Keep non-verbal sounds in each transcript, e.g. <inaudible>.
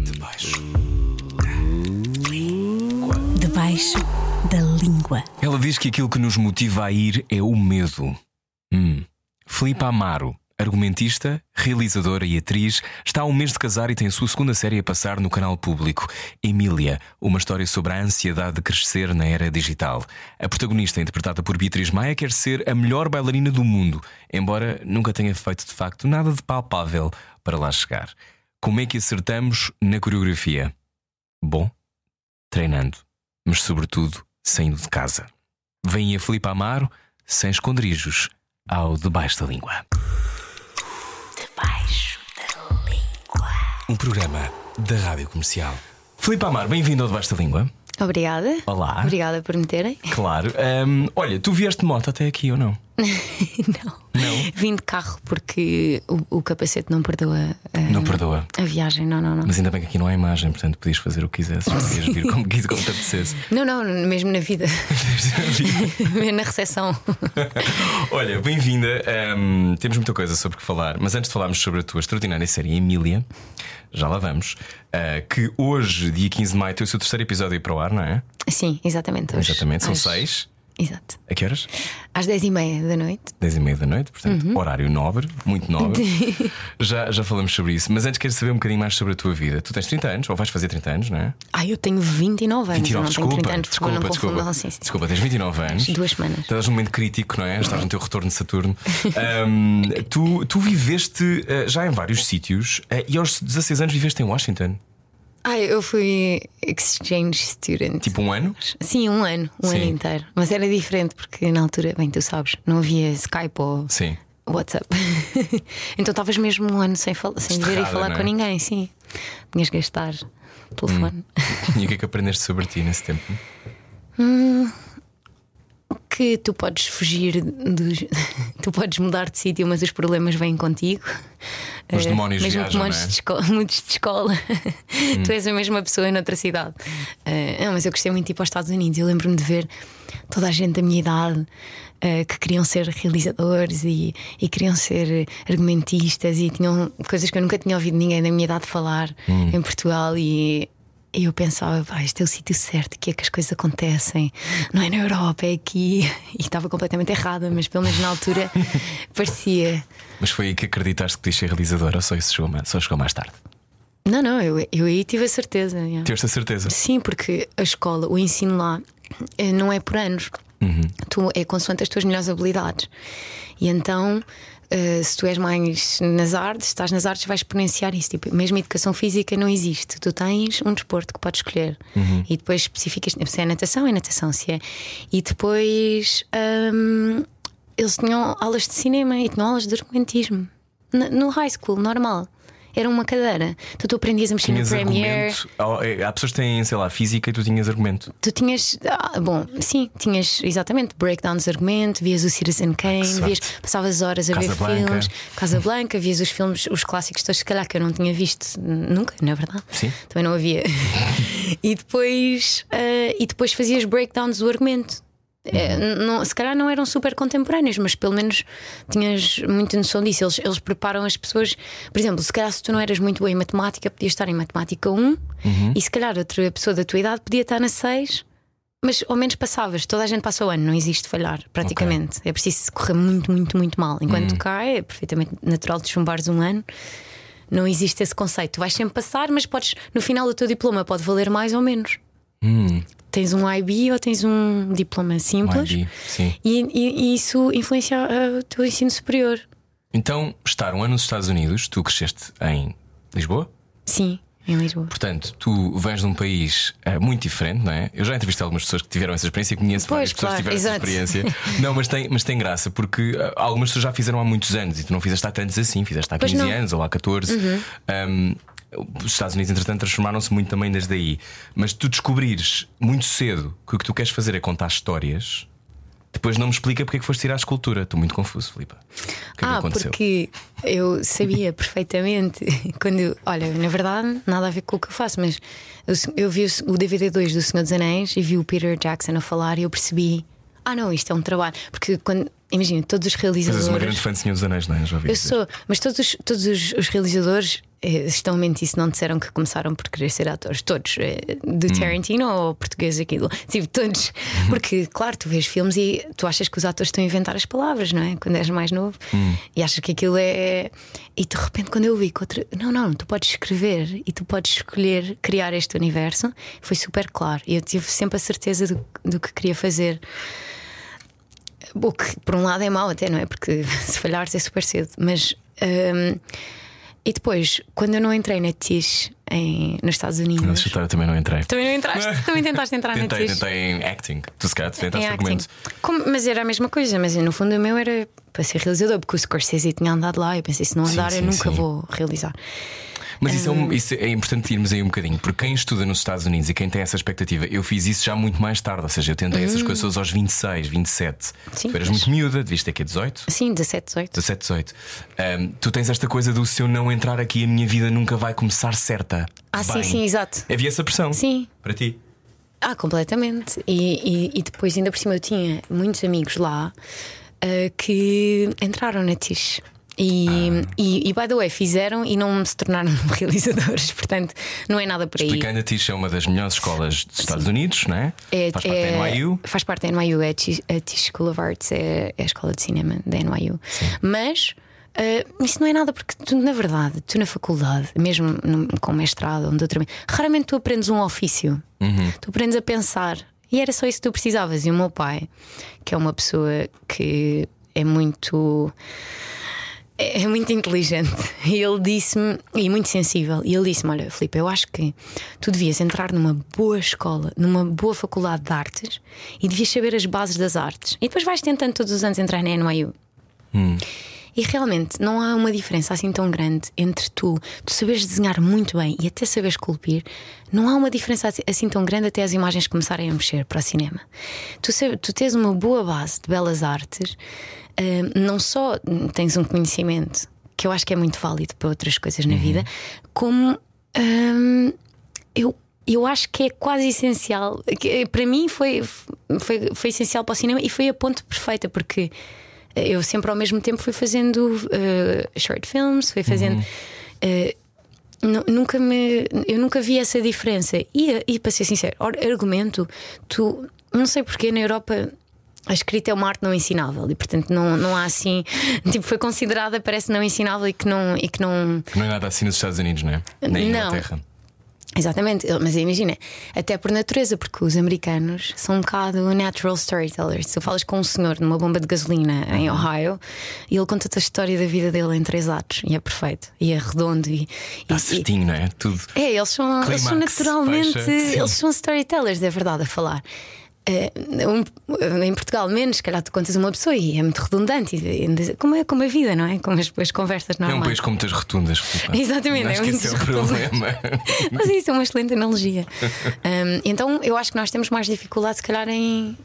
debaixo. Debaixo da língua. Ela diz que aquilo que nos motiva a ir é o medo. Hum. Filipe Amaro, argumentista, realizadora e atriz, está há um mês de casar e tem a sua segunda série a passar no canal público. Emília, uma história sobre a ansiedade de crescer na era digital. A protagonista, interpretada por Beatriz Maia, quer ser a melhor bailarina do mundo, embora nunca tenha feito de facto nada de palpável para lá chegar. Como é que acertamos na coreografia? Bom, treinando, mas sobretudo saindo de casa. Vem a Filipe Amaro, sem esconderijos, ao Debaixo da Língua. Debaixo da língua. Um programa da Rádio Comercial. Filipe Amaro, bem-vindo ao Debaixo da Língua. Obrigada. Olá. Obrigada por me terem. Claro. Hum, olha, tu vieste de moto até aqui ou não? <laughs> não. Não? Vim de carro porque o, o capacete não perdoa a, Não perdoa. a viagem. Não, não, não. Mas ainda bem que aqui não há imagem, portanto podias fazer o que quisesses, <laughs> podias vir como, como te apetecesse. Não, não, mesmo na vida. <laughs> mesmo na recepção. Olha, bem-vinda. Hum, temos muita coisa sobre que falar, mas antes de falarmos sobre a tua extraordinária série Emília, já lá vamos. ah, que hoje, dia 15 de maio, tem o seu terceiro episódio aí para o ar, não é? Sim, exatamente. Hoje, Exatamente, são às- seis. Exato. A que horas? Às 10h30 da noite. 10 e meia da noite, portanto, horário nobre, muito nobre. <laughs> já, já falamos sobre isso, mas antes quero saber um bocadinho mais sobre a tua vida. Tu tens 30 anos, ou vais fazer 30 anos, não é? Ah, eu tenho 29 anos. 29, eu não desculpa, tenho 30 anos, desculpa, não desculpa. confundam. Sim, sim. Desculpa, tens 29 anos. Duas semanas. Estás num momento crítico, não é? Estás no teu retorno de Saturno. <laughs> Ahm, tu, tu viveste eh, já em vários sítios eh, e aos 16 anos viveste em Washington. Ah, eu fui exchange student. Tipo um ano? Sim, um ano, um Sim. ano inteiro. Mas era diferente porque na altura, bem, tu sabes, não havia Skype ou Sim. WhatsApp. <laughs> então estavas mesmo um ano sem, fal- sem ver e falar é? com ninguém, sim. Tinhas que gastar telefone. E o que é que aprendeste sobre ti nesse tempo? Que tu podes fugir dos. <laughs> tu podes mudar de sítio, mas os problemas vêm contigo. Os Eh, demónios Mesmo viajam, que é? de escola, <laughs> mudes de escola tu és a mesma pessoa noutra cidade. Eh, não, mas eu gostei muito de ir para os Estados Unidos. Eu lembro-me de ver toda a gente da minha idade eh, que queriam ser realizadores e, e queriam ser argumentistas e tinham coisas que eu nunca tinha ouvido ninguém da minha idade falar Hum. em Portugal e. E eu pensava, pá, este é o sítio certo, aqui é que as coisas acontecem. Não é na Europa, é aqui. <laughs> E estava completamente errada, mas pelo menos na altura <laughs> parecia. Mas foi aí que acreditaste que podias ser realizadora ou só isso chegou mais, só chegou mais tarde? Não, não, eu, eu aí tive a certeza. yeah. Tiveste a certeza? Sim, porque a escola, o ensino lá, eh, não é por anos. Tu é consoante as tuas melhores habilidades. E então, eh, se tu és mais nas artes, estás nas artes, vais exponenciar isso. Tipo, mesmo a educação física não existe. Tu tens um desporto que podes escolher. E depois especificas se é natação, é natação, se é. E depois hum, eles tinham aulas de cinema e tinham aulas de argumentismo. No- No high school, normal. Era uma cadeira. Tu, tu aprendias a mexer Tinhas no Premiere. argumento. Há- pessoas que têm, sei lá, física e tu tinhas argumento. Tu tinhas, ah, bom, sim, tinhas exatamente breakdowns de argumento, vias o Citizen Kane, sorte. vias, passavas horas a ver Casablanca. filmes, Casa Blanca, vias os filmes, os clássicos todos, se calhar que eu não tinha visto nunca, não é verdade? Sim. Também não havia. <laughs> e depois ah, e depois fazias breakdowns do argumento. É, Uhum. não- se calhar não eram super contemporâneos, mas pelo menos tinhas muita noção disso. Eles, eles preparam as pessoas. Por exemplo, se calhar se tu não eras muito boa em matemática, podias estar em matemática 1 Uhum. e se calhar outra pessoa da tua idade podia estar na 6, mas ao menos passavas. Toda a gente passa o ano, não existe falhar, praticamente. É preciso correr muito, muito, muito mal. Enquanto cá é perfeitamente natural de chumbares um ano. Não existe esse conceito. Tu vais sempre passar, mas podes, no final do teu diploma, pode valer mais ou menos. Hum, Tens um IB ou tens um diploma simples. IB, sim. E, e- e isso influencia ah, o teu ensino superior. Então, estar um ano nos Estados Unidos, tu cresceste em Lisboa? Sim, em Lisboa. Portanto, tu vens de um país eh, muito diferente, não é? Eu já entrevistei algumas pessoas que tiveram essa experiência conheço Pois, várias pessoas que claro, tiveram essa exato. experiência. <laughs> Não, mas tem, mas tem graça, porque eh, algumas pessoas já fizeram há muitos anos e tu não fizeste há tantos assim, fizeste há Pois 15 não. Uhum. anos ou há 14. Um, os Estados Unidos, entretanto, transformaram-se muito também desde aí. Mas tu descobrires muito cedo que o que tu queres fazer é contar histórias. Depois não me explica porque é que foste tirar a escultura. Estou muito confuso, Filipe. O que é que ah, aconteceu? porque eu sabia perfeitamente <laughs> quando. olha, na verdade, nada a ver com o que eu faço, mas eu, eu vi o, o DVD 2 do Senhor dos Anéis e vi o Peter Jackson a falar e eu percebi. Ah, não, isto é um trabalho. Porque quando imagina, todos os Mas realizadores. és uma grande fã de Senhor dos Anéis, não é? Já ouvi Eu dizer. sou, mas todos, os- todos os, os realizadores eh, estão a mentir se não disseram que começaram por querer ser atores. Todos, eh, do Hum. Tarantino ou português aquilo. <laughs> Tipo, todos. Porque, claro, tu vês filmes e tu achas que os atores estão a inventar as palavras, não é? Quando és mais novo. Hum. E achas que aquilo é. E de repente, quando eu vi que outra. Não, não, tu podes escrever e tu podes escolher criar este universo, foi super claro. E eu tive sempre a certeza do, do que queria fazer. O que por um lado é mau até, não é? Porque <laughs> se falhares é super cedo. Mas hum, e depois, quando eu não entrei na TIS em, nos Estados Unidos. Nessa história também não entrei. Também não entraste? <laughs> Também tentaste entrar Tentei, na TIS? tentei em acting. Tu se calhar tentaste acting. argumento. Como- mas era a mesma coisa, mas no fundo o meu era para ser realizador, porque o Scorsese tinha andado lá. Eu pensei, se não Sim, andar, eu sim, nunca sim. vou realizar. Mas isso é, Hum. um- isso é importante irmos aí um bocadinho, porque quem estuda nos Estados Unidos e quem tem essa expectativa, eu fiz isso já muito mais tarde, ou seja, eu tentei essas coisas aos 26, 27. Hum. Sim, tu eras mas- muito miúda, devias ter aqui 18. Sim, 17, 18. 17, 18. Ahm, tu tens esta coisa do se eu não entrar aqui, a minha vida nunca vai começar certa. Ah, sim, Bem. sim, exato. Havia essa pressão. Sim. Para ti. Ah, completamente. E, e, e depois, ainda por cima, eu tinha muitos amigos lá ah, que entraram na TIS. E, Ah. e, e, by the way, fizeram e não se tornaram <laughs> realizadores, portanto, não é nada por aí. Explicando a TIS é uma das melhores escolas dos Estados Unidos, não é? É, Faz parte é- da NYU. Faz parte da NYU, é a Tisch- School of Arts, é, é a escola de cinema da NYU. Mas ah, isso não é nada, porque tu, na verdade, tu na faculdade, mesmo no- com mestrado ou doutoramento, raramente tu aprendes um ofício. Tu aprendes a pensar. E era só isso que tu precisavas. E o meu pai, que é uma pessoa que é muito. É muito inteligente e ele disse-me, e muito sensível, e ele disse-me: Olha, Filipe, eu acho que tu devias entrar numa boa escola, numa boa faculdade de artes e devias saber as bases das artes. E depois vais tentando todos os anos entrar na NYU. E realmente não há uma diferença assim tão grande entre tu, tu saberes desenhar muito bem e até saberes esculpir, não há uma diferença assim- assim tão grande até as imagens começarem a mexer para o cinema. Tu, tu tens uma boa base de belas artes, não só tens um conhecimento que eu acho que é muito válido para outras coisas na vida, como ah, eu. Eu acho que é quase essencial. que, Para mim foi, foi, foi essencial para o cinema e foi a ponte perfeita, porque eu sempre ao mesmo tempo fui fazendo eh, short films, fui fazendo. eh, nu- nunca me, eu nunca vi essa diferença. E, e para ser sincero, argumento, tu não sei porque na Europa. A escrita é uma arte não ensinável e, portanto, não, não há assim. Tipo, foi considerada, parece não ensinável e que não. E que não Não é nada assim nos Estados Unidos, não é? Nem Não. Inglaterra. Exatamente, mas imagina, até por natureza, porque os americanos são um bocado natural storytellers. Se tu falas com um senhor numa bomba de gasolina em. Ohio e ele conta-te a história da vida dele em três atos e é perfeito e é redondo e, Está e- certinho, não é? Tudo. é, eles são, eles são naturalmente, fecha, eles são storytellers, é verdade, a falar. Um- em Portugal, menos, se calhar tu contas uma pessoa e é muito redundante, como é como a vida, não é? Como as, as conversas É um normais. país com muitas rotundas. <laughs> Exatamente, Acho é é o problema. Mas isso é uma excelente analogia. <laughs> Um, então eu acho que nós temos mais dificuldade, se calhar, em,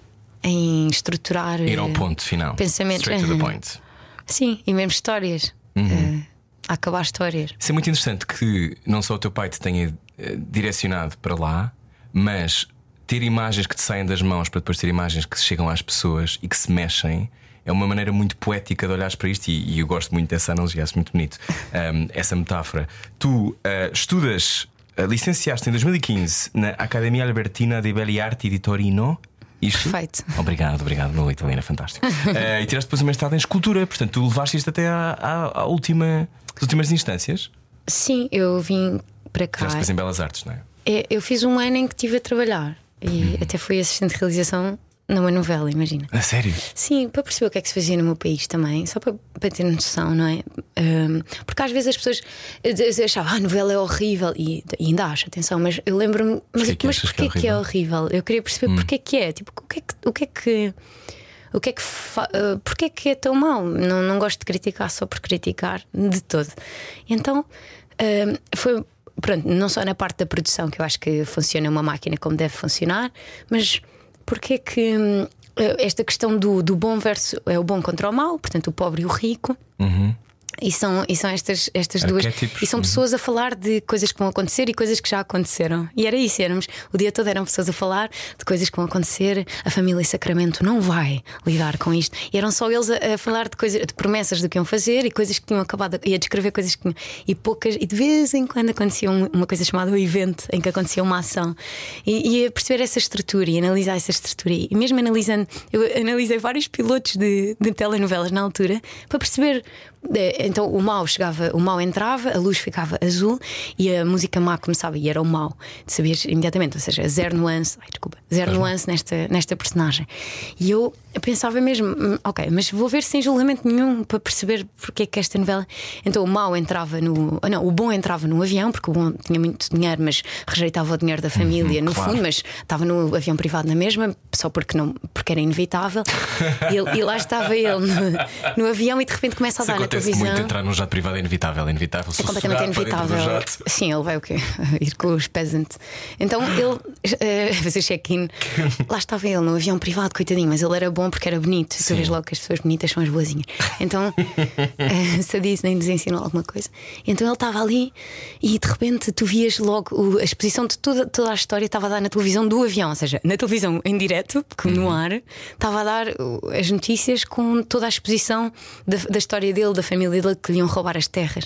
em estruturar Ir ao eh, ponto final. pensamentos. Straight to the Uhum. point. Sim, e mesmo histórias. Uhum. Eh, a acabar histórias. Isso é muito interessante que não só o teu pai te tenha eh, direcionado para lá, mas ter imagens que te saem das mãos para depois ter imagens que chegam às pessoas e que se mexem. É uma maneira muito poética de olhares para isto e, e eu gosto muito dessa analogia, acho muito bonito um, essa metáfora. Tu eh, estudas, eh, licenciaste em 2015 na Academia Albertina de Belle Arti di Torino. Isto? Perfeito. Obrigado, obrigado, meu italiano é fantástico. Eh, <laughs> e tiraste depois uma mestrado em escultura, portanto, tu levaste isto até à, à- à última, às últimas instâncias. Sim, eu vim para cá. Tiraste depois em Belas Artes, não é? É, Eu fiz um ano em que estive a trabalhar e Uhum. até fui assistente de realização numa novela, imagina. A sério? Sim, para perceber o que é que se fazia no meu país também, só para, para ter noção, não é? Um, porque às vezes as pessoas eh, achavam, ah, a novela é horrível, e, e ainda acho, atenção, mas eu lembro-me, mas, Porquê que mas achas que é porquê que é horrível? Eu queria perceber porque é que é, tipo, o que é que. O que é que o que é que Porquê é que é tão mau? Não, não gosto de criticar só por criticar de todo. Então um, foi pronto, não só na parte da produção, que eu acho que funciona uma máquina como deve funcionar, mas porque é que hum, esta questão do, do bom versus é o bom contra o mau, portanto, o pobre e o rico. E são, e são estas, estas duas. E são pessoas a falar de coisas que vão acontecer e coisas que já aconteceram. E era isso, éramos. O dia todo eram pessoas a falar de coisas que vão acontecer. A família Sacramento não vai lidar com isto. E eram só eles a, a falar de coisas, de promessas do que iam fazer e coisas que tinham acabado. E a descrever coisas que tinham. E poucas. E de vez em quando acontecia um- uma coisa chamada o evento, em que acontecia uma ação. E, e a perceber essa estrutura e analisar essa estrutura. E mesmo analisando. Eu analisei vários pilotos de, de telenovelas na altura para perceber. Então o mal chegava, o mal entrava, a luz ficava azul e a música má começava e era o mal. De saberes imediatamente, ou seja, zero nuance, ai, desculpa, zero nuance nesta, nesta personagem. E eu pensava mesmo, hum, ok, mas vou ver sem julgamento nenhum para perceber porque é que esta novela. Então o mau entrava no. ah, Não, o bom entrava no avião, porque o bom tinha muito dinheiro, mas rejeitava o dinheiro da família, no claro. fundo, mas estava no avião privado na mesma, só porque, não, porque era inevitável. e, ele- e lá estava ele no, no avião e de repente começa a Isso dar na televisão. muito entrar num jato privado, é inevitável, é inevitável. É completamente inevitável. Sim, ele vai o quê? <laughs> Ir com os peasants. Então ele a <laughs> fazer check-in. <laughs> Lá estava ele no avião privado, coitadinho, mas ele era bom porque era bonito. Tu vês logo que as pessoas bonitas são as boazinhas. Então, <laughs> eh, se a Disney nos ensinou alguma coisa. Então ele estava ali e de repente tu vias logo o- a exposição de toda, toda a história estava a dar na televisão do avião, ou seja, na televisão em direto, como no ar, estava a dar as notícias com toda a exposição da, da história dele, da família dele que lhe iam roubar as terras.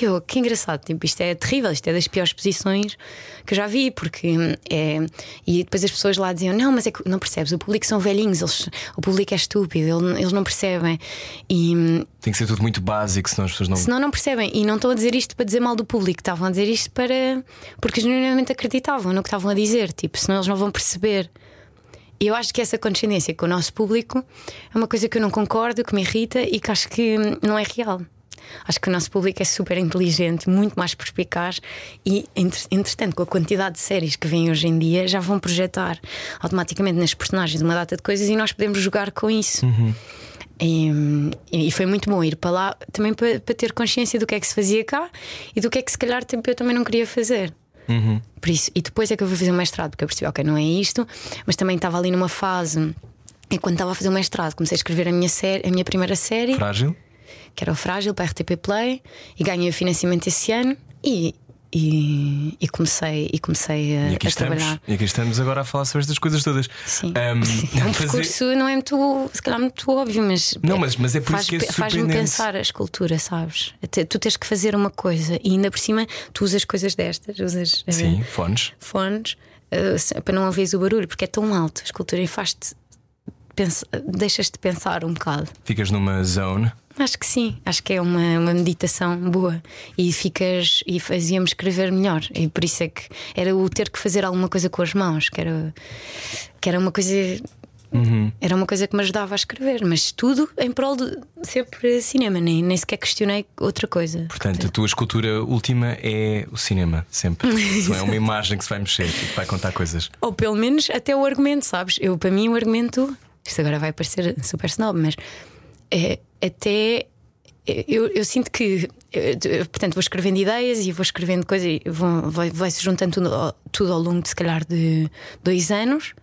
E eu, que engraçado, tipo, isto é terrível, isto é das piores posições que eu já vi, porque hum, é. E depois as pessoas lá diziam: Não, mas é que não percebes, o público são velhinhos, eles, o público é estúpido, ele- eles não percebem. E hum, Tem que ser tudo muito básico, senão as pessoas não. senão não percebem. E não estão a dizer isto para dizer mal do público, estavam a dizer isto para. porque genuinamente acreditavam no que estavam a dizer, tipo, senão eles não vão perceber. E eu acho que essa condescendência com o nosso público é uma coisa que eu não concordo, que me irrita e que acho que hum, não é real. Acho que o nosso público é super inteligente, muito mais perspicaz e, entre- entretanto, com a quantidade de séries que vêm hoje em dia, já vão projetar automaticamente nas personagens uma data de coisas e nós podemos jogar com isso. E, e foi muito bom ir para lá também para, para ter consciência do que é que se fazia cá e do que é que se calhar eu também não queria fazer. Por isso, e depois é que eu fui fazer o mestrado, porque eu percebi, ok, não é isto, mas também estava ali numa fase. E quando estava a fazer o mestrado, comecei a escrever a minha, série, a minha primeira série, Frágil? Que era o Frágil para a RTP Play, e ganhei o financiamento esse ano e, e, e comecei, e comecei a, E aqui a estamos. trabalhar. E aqui estamos agora a falar sobre estas coisas todas. Sim. Ahm, <laughs> É um fazer- percurso, não é muito, se calhar, muito óbvio, mas. Não, mas- mas é por faz, isso que é Faz-me pensar a escultura, sabes? Tu tens que fazer uma coisa e ainda por cima tu usas coisas destas, usas Sim, fones. fones se- para não ouvires o barulho, porque é tão alto a escultura e faz-te. Pensa- Deixas-te pensar um bocado. Ficas numa zone. Acho que sim, acho que é uma, uma meditação boa e ficas e fazia-me escrever melhor. E por isso é que era o ter que fazer alguma coisa com as mãos, que era, que era uma coisa. Era uma coisa que me ajudava a escrever, mas tudo em prol de sempre cinema, nem, nem sequer questionei outra coisa. Portanto, a tua escultura última é o cinema, sempre. É uma <laughs> imagem que se vai mexer e que vai contar coisas. Ou pelo menos até o argumento, sabes? Eu, para mim, o argumento. Isto agora vai parecer super snob, mas é, até. Eu, eu sinto que. eu- eu, portanto, vou escrevendo ideias e vou escrevendo coisas e vai-se juntando tudo, ao- tudo ao longo de se calhar de dois anos.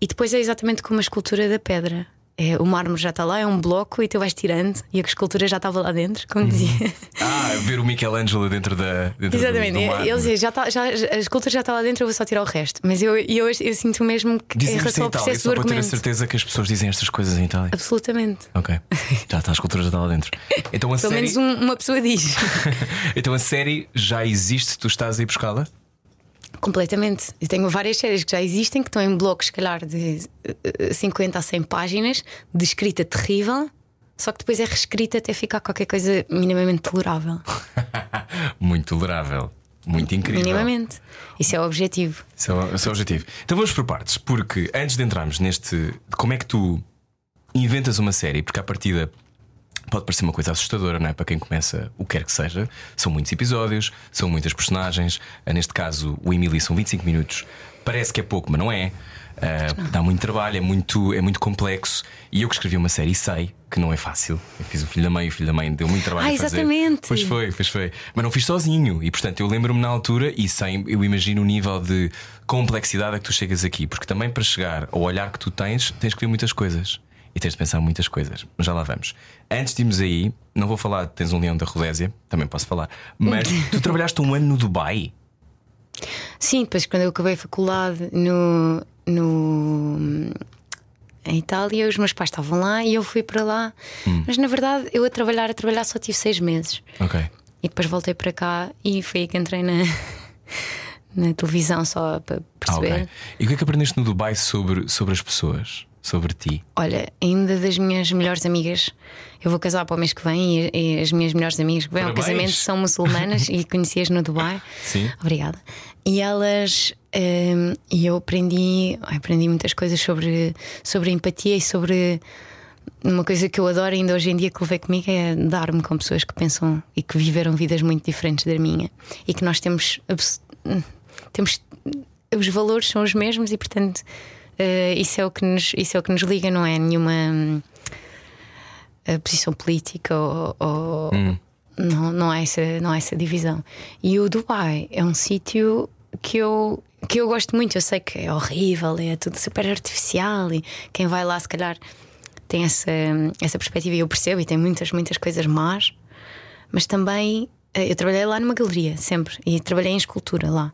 E depois é exatamente como a escultura da pedra. É, o mármore já está lá, é um bloco e tu vais tirando e a escultura já estava lá dentro, como dizia. Ah, ver o Michelangelo dentro da. Dentro Exatamente, do, do ele dizia, já tá, já, a escultura já está lá dentro, eu vou só tirar o resto. Mas eu, eu, eu sinto mesmo que Dizem em relação ao processo só do para ter a argumento. certeza que as pessoas dizem estas coisas em Itália. Absolutamente. Ok. Já está, a escultura já está lá dentro. Então a Pelo série. menos um- uma pessoa diz. <laughs> então a série já existe, tu estás a ir buscá-la? Completamente. Eu tenho várias séries que já existem, que estão em blocos, se calhar, de eh, 50 a 100 páginas, de escrita terrível, só que depois é reescrita até ficar qualquer coisa minimamente tolerável. <laughs> Muito tolerável. Muito incrível. Minimamente. Isso é o objetivo. Esse é, o, esse é o objetivo. Então vamos por partes, porque antes de entrarmos neste. Como é que tu inventas uma série? Porque à partida pode parecer uma coisa assustadora, não é? Para quem começa o que quer que seja. São muitos episódios, são muitas personagens. Ah, Neste caso, o Emily são 25 minutos. Parece que é pouco, mas não é. Ah, dá muito trabalho, é muito, é muito complexo. E eu que escrevi uma série sei que não é fácil. Eu fiz o filho da mãe, o filho da mãe deu muito trabalho Ah, a fazer. exatamente. Pois foi, pois foi. Mas não fiz sozinho. E portanto eu lembro-me na altura e sem, eu imagino o nível de complexidade a que tu chegas aqui. Porque também para chegar ao olhar que tu tens, tens que ver muitas coisas. E tens de pensar muitas coisas. Mas já lá vamos. Antes de irmos aí, não vou falar, tens um leão da Rodésia, também posso falar. Mas <laughs> tu trabalhaste um ano no Dubai. Sim, depois quando eu acabei a faculdade no, no, em Itália, os meus pais estavam lá e eu fui para lá. Mas na verdade, eu a trabalhar, a trabalhar só tive seis meses. Ok. E depois voltei para cá e foi aí que entrei na, na televisão só para Ah, perceber. ok. E o que é que aprendeste no Dubai sobre, sobre as pessoas? Sobre ti? Olha, ainda das minhas melhores amigas, eu vou casar para o mês que vem e, e as minhas melhores amigas que vêm ao casamento são muçulmanas <laughs> e conheci-as no Dubai. Sim. Obrigada. E elas, hum, e eu aprendi, aprendi muitas coisas sobre, sobre empatia e sobre uma coisa que eu adoro ainda hoje em dia que levei comigo é dar-me com pessoas que pensam e que viveram vidas muito diferentes da minha e que nós temos, abs- temos os valores são os mesmos e portanto eh, isso é o que nos isso é o que nos liga não é nenhuma hum, eh, posição política ou, ou- não, não, há essa, não há essa divisão. E o Dubai é um sítio que eu, que eu gosto muito. Eu sei que é horrível, é tudo super artificial e quem vai lá, se calhar, tem essa, essa perspectiva e eu percebo. E tem muitas, muitas coisas más, mas também. eh, Eu trabalhei lá numa galeria, sempre, e trabalhei em escultura lá.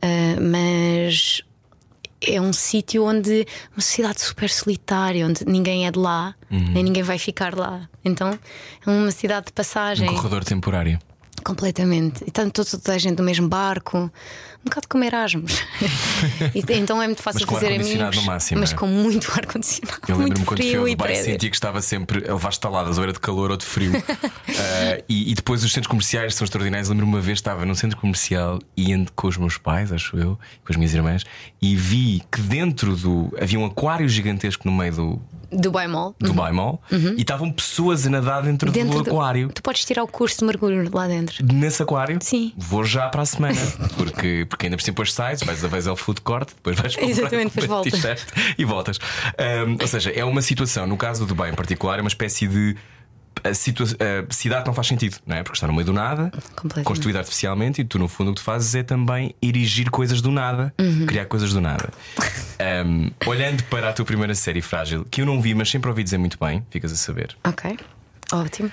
Ah, mas é um sítio onde uma cidade super solitária, onde ninguém é de lá, nem ninguém vai ficar lá. Então é uma cidade de passagem. Um corredor temporário. Completamente. E tanto toda a gente no mesmo barco, um bocado como Erasmus. <laughs> então é muito fácil Mas fazer amigos. no máximo, mas é? com muito ar-condicionado. Eu lembro-me quando fui ao Dubai sentia que estava sempre a levar estaladas, ou era de calor ou de frio. Ah, <laughs> e, e depois os centros comerciais são extraordinários. Lembro-me uma vez estava num centro comercial e ando com os meus pais, acho eu, com as minhas irmãs, e vi que dentro do. havia um aquário gigantesco no meio do. Dubai Mall. Dubai Mall e estavam pessoas a nadar dentro, Uhum. Dentro do aquário. Tu podes tirar o curso de mergulho lá dentro. Nesse aquário? Sim. Vou já para a semana. <laughs> Porque, porque ainda por cima depois sais, vais, vais ao food court, depois vais <laughs> para Exatamente, depois voltas. t-shirt e voltas. Ahm, ou seja, é uma situação, no caso do Dubai em particular, é uma espécie de. A, situa a cidade não faz sentido, não é? Porque está no meio do nada, construída artificialmente, e tu, no fundo, o que tu fazes é também erigir coisas do nada, Uhum. criar coisas do nada. <laughs> Ahm, olhando para a tua primeira série Frágil, que eu não vi, mas sempre ouvi dizer muito bem, ficas a saber. Ok. Ótimo.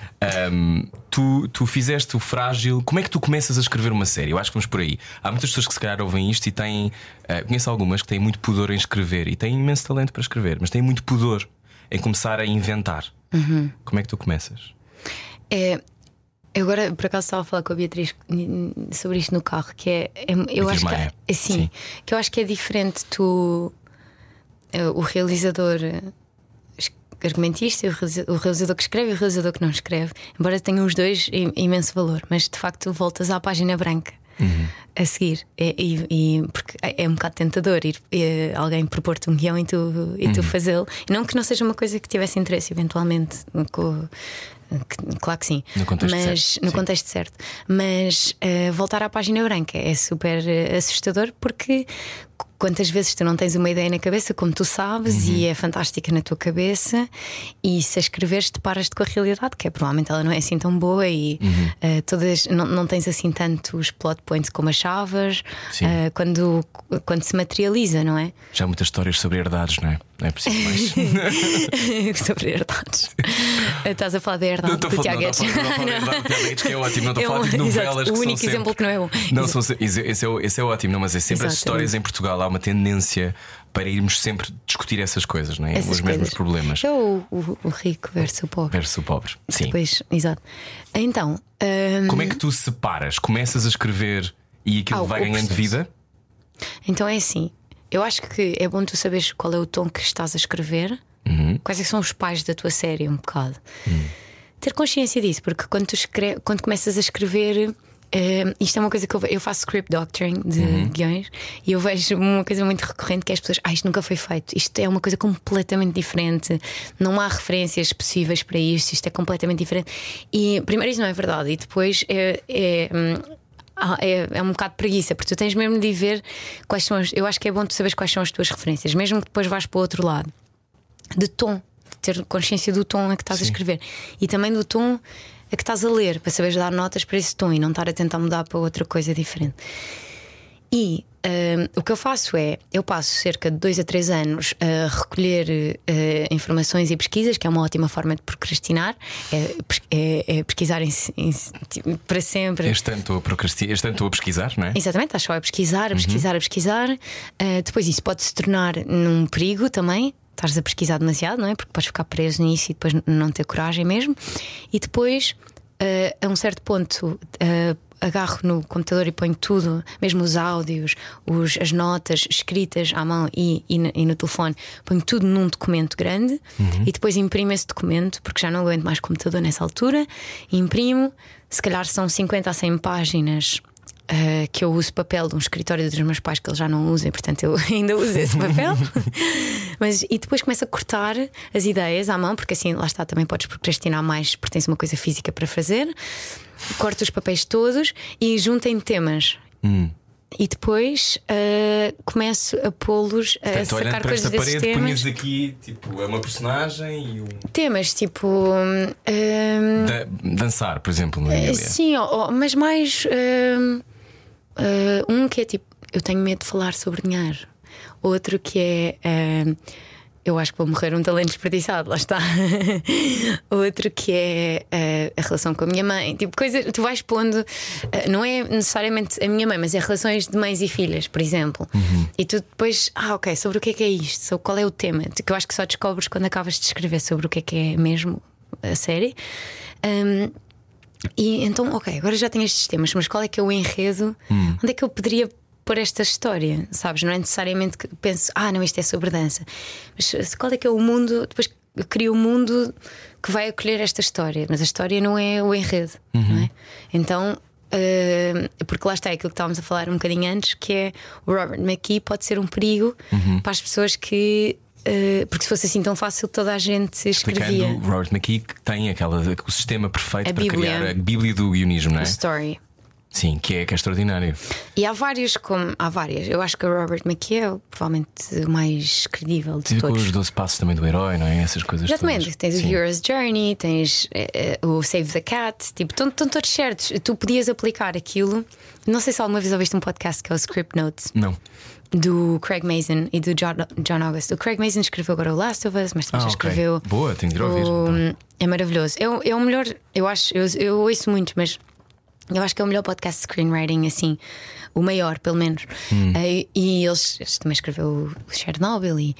Um, tu, tu fizeste o frágil. Como é que tu começas a escrever uma série? Eu acho que vamos por aí. Há muitas pessoas que se calhar ouvem isto e têm. uh, conheço algumas que têm muito pudor em escrever e têm imenso talento para escrever, mas têm muito pudor em começar a inventar. Uhum. Como é que tu começas? É, eu agora, por acaso, estava a falar com a Beatriz sobre isto no carro, que é. é- eu Beatriz acho que, Maia. é, sim, Sim. que eu acho que é diferente tu, eh, o realizador eh, argumentista, o realiza- o realizador que escreve e o realizador que não escreve, embora tenham os dois im- imenso valor, mas de facto voltas à página branca. A seguir, e, e- e- porque é é um bocado tentador ir eh, alguém propor-te um guião e tu, e tu fazê-lo. Não que não seja uma coisa que tivesse interesse, eventualmente, com- claro que sim, No contexto mas certo, no sim. contexto certo. Mas eh, voltar à página branca é super eh, assustador porque qu- quantas vezes tu não tens uma ideia na cabeça, como tu sabes, Uhum. e é fantástica na tua cabeça, e se a escreveres te paras-te com a realidade, que é provavelmente ela não é assim tão boa e Uhum. eh, todas não, não tens assim tantos plot points como achavas eh, quando, quando se materializa, não é? Já há muitas histórias sobre herdades, não é? Não é preciso mais. <laughs> Sobre herdades. Estás a falar da Não herdade estou a do Tiago Guedes, que é ótimo. Não estou a É falar de exato, novelas o único exemplo que não é bom. Não, são esse, é, o- esse é ótimo, não, mas é sempre as histórias em Portugal. Há uma tendência para irmos sempre discutir essas coisas, não é? Essas Os mesmos coisas. problemas. É o, o- o rico versus o pobre. Versus o pobre. Sim. Depois, exato. Então, hum, Como é que tu separas? Começas a escrever e aquilo Ah, vai ganhando vida? então é assim. Eu acho que é bom tu saberes qual é o tom que estás a escrever, Uhum. quais é que são os pais da tua série, um bocado. Ter consciência disso, porque quando, tu escre- quando começas a escrever. eh, isto é uma coisa que eu, eu faço script doctoring de Uhum. guiões e eu vejo uma coisa muito recorrente que é as pessoas, ah, isto nunca foi feito, isto é uma coisa completamente diferente, não há referências possíveis para isto, isto é completamente diferente. E primeiro isso não é verdade, e depois é, é, ah, é, é um bocado preguiça, porque tu tens mesmo de ver quais são as. Eu acho que é bom tu saberes quais são as tuas referências, mesmo que depois vais para o outro lado. De tom, de ter consciência do tom a que estás a escrever e também do tom a que estás a ler, para saberes dar notas para esse tom e não estar a tentar mudar para outra coisa diferente. E Uh, o que eu faço é, eu passo cerca de dois a três anos a recolher uh, informações e pesquisas, que é uma ótima forma de procrastinar, é, é, é pesquisar em, em, para sempre. Este ano estou a estou a pesquisar, não é? Exatamente, estás só a pesquisar, a pesquisar, uhum. a pesquisar. Uh, depois isso pode se tornar num perigo também. Estás a pesquisar demasiado, não é? Porque podes ficar preso nisso e depois não ter coragem mesmo. E depois, a um certo ponto, agarro no computador e ponho tudo, mesmo os áudios, os, as notas escritas à mão e, e, e, no telefone, ponho tudo num documento grande uhum. e depois imprimo esse documento, porque já não aguento mais computador nessa altura. Imprimo, se calhar são 50 a 100 páginas. Uh, que eu uso papel de um escritório dos meus pais que eles já não usam, portanto eu <laughs> ainda uso esse papel. <laughs> Mas, e depois começo a cortar as ideias à mão, porque assim lá está, também podes procrastinar mais, porque tens uma coisa física para fazer corto os papéis todos e juntem temas. Hum. E depois uh, começo a pô-los a Portanto, sacar para coisas esta parede, temas. aqui tipo, é uma personagem e um. Temas tipo. Uh, da, dançar, por exemplo, na Emília. Sim, mas mais. Uh, um que é tipo. Eu tenho medo de falar sobre dinheiro. Outro que é eu acho que vou morrer um talento desperdiçado, lá está. <laughs> Outro que é uh, a relação com a minha mãe, tipo coisa, tu vais pondo, uh, não é necessariamente a minha mãe, mas é relações de mães e filhas, por exemplo. Uhum. E tu depois, ah, ok, sobre o que é que é isto, sobre qual é o tema, que eu acho que só descobres quando acabas de escrever sobre o que é que é mesmo a série. Um, e então, ok, agora já tenho estes temas, mas qual é que é o enredo? Hum. Onde é que eu poderia por esta história, sabes? Não é necessariamente que penso, ah, não, isto é sobre dança. Mas qual é que é o mundo? Depois crio o um mundo que vai acolher esta história, mas a história não é o enredo, uhum. não é? Então. Uh, porque lá está aquilo que estávamos a falar um bocadinho antes, que é o Robert McKee pode ser um perigo uhum. para as pessoas que Uh, porque se fosse assim tão fácil, toda a gente escrevia. Explicando, Robert McKee tem aquela, o sistema perfeito a para Bíblia. criar a Bíblia do guionismo, não é? A story. Sim, que é, que é extraordinário. E há vários, como há várias. Eu acho que o Robert McKee é provavelmente o mais credível de Tive todos. os 12 passos também do herói, não é? Essas coisas. Exatamente. Todas. Tens Sim. o Hero's Journey, tens uh, o Save the Cat, tipo, estão, estão todos certos. Tu podias aplicar aquilo. Não sei se alguma vez ouviste um podcast que é o Script Notes. Não. Do Craig Mason e do John, John August. O Craig Mason escreveu agora o Last of Us, mas também Ah, já escreveu. Boa, tenho de ir ouvir. o- então. É maravilhoso. É, o- é o melhor, eu acho, eu, eu ouço muito, mas eu acho que é o melhor podcast de screenwriting, assim, o maior, pelo menos. Hum. Eh, e eles, eles também escreveu o Chernobyl e,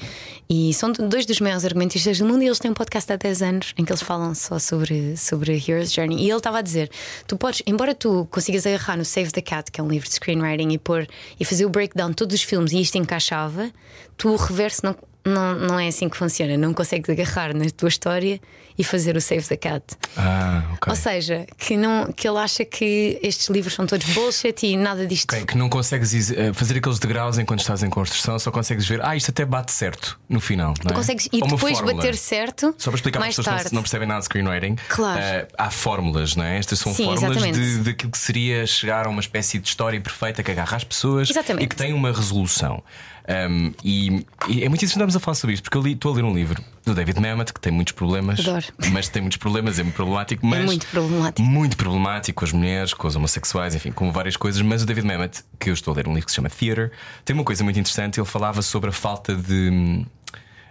e são dois dos maiores argumentistas do mundo. E eles têm um podcast há 10 anos em que eles falam só sobre, sobre Hero's Journey. E ele estava a dizer: tu podes, embora tu consigas agarrar no Save the Cat, que é um livro de screenwriting, e pôr e fazer o breakdown de todos os filmes e isto encaixava, tu o reverso não. Não, não é assim que funciona, não consegues agarrar na tua história e fazer o Save the Cat. Ah, ok. Ou seja, que, não, que ele acha que estes livros são todos bullshit e nada disto. Ok, que não consegues eh, fazer aqueles degraus enquanto estás em construção, só consegues ver, ah, isto até bate certo no final. Não é? Consegues e depois fórmula. bater certo Só para explicar para as pessoas que tarde. não, não percebem nada de screenwriting, Claro. eh, há fórmulas, não é? Estas são Sim, fórmulas de, daquilo que seria chegar a uma espécie de história perfeita que agarra as pessoas Exatamente. e que tem uma resolução. Um, e, e é muito interessante estarmos a falar sobre isto, porque eu li- estou a ler um livro do David Mamet que tem muitos problemas, Adoro. mas tem muitos problemas, é muito problemático, mas muito problemático. muito problemático com as mulheres, com os homossexuais, enfim, com várias coisas. Mas o David Mamet, que eu estou a ler um livro que se chama Theater, tem uma coisa muito interessante. Ele falava sobre a falta de.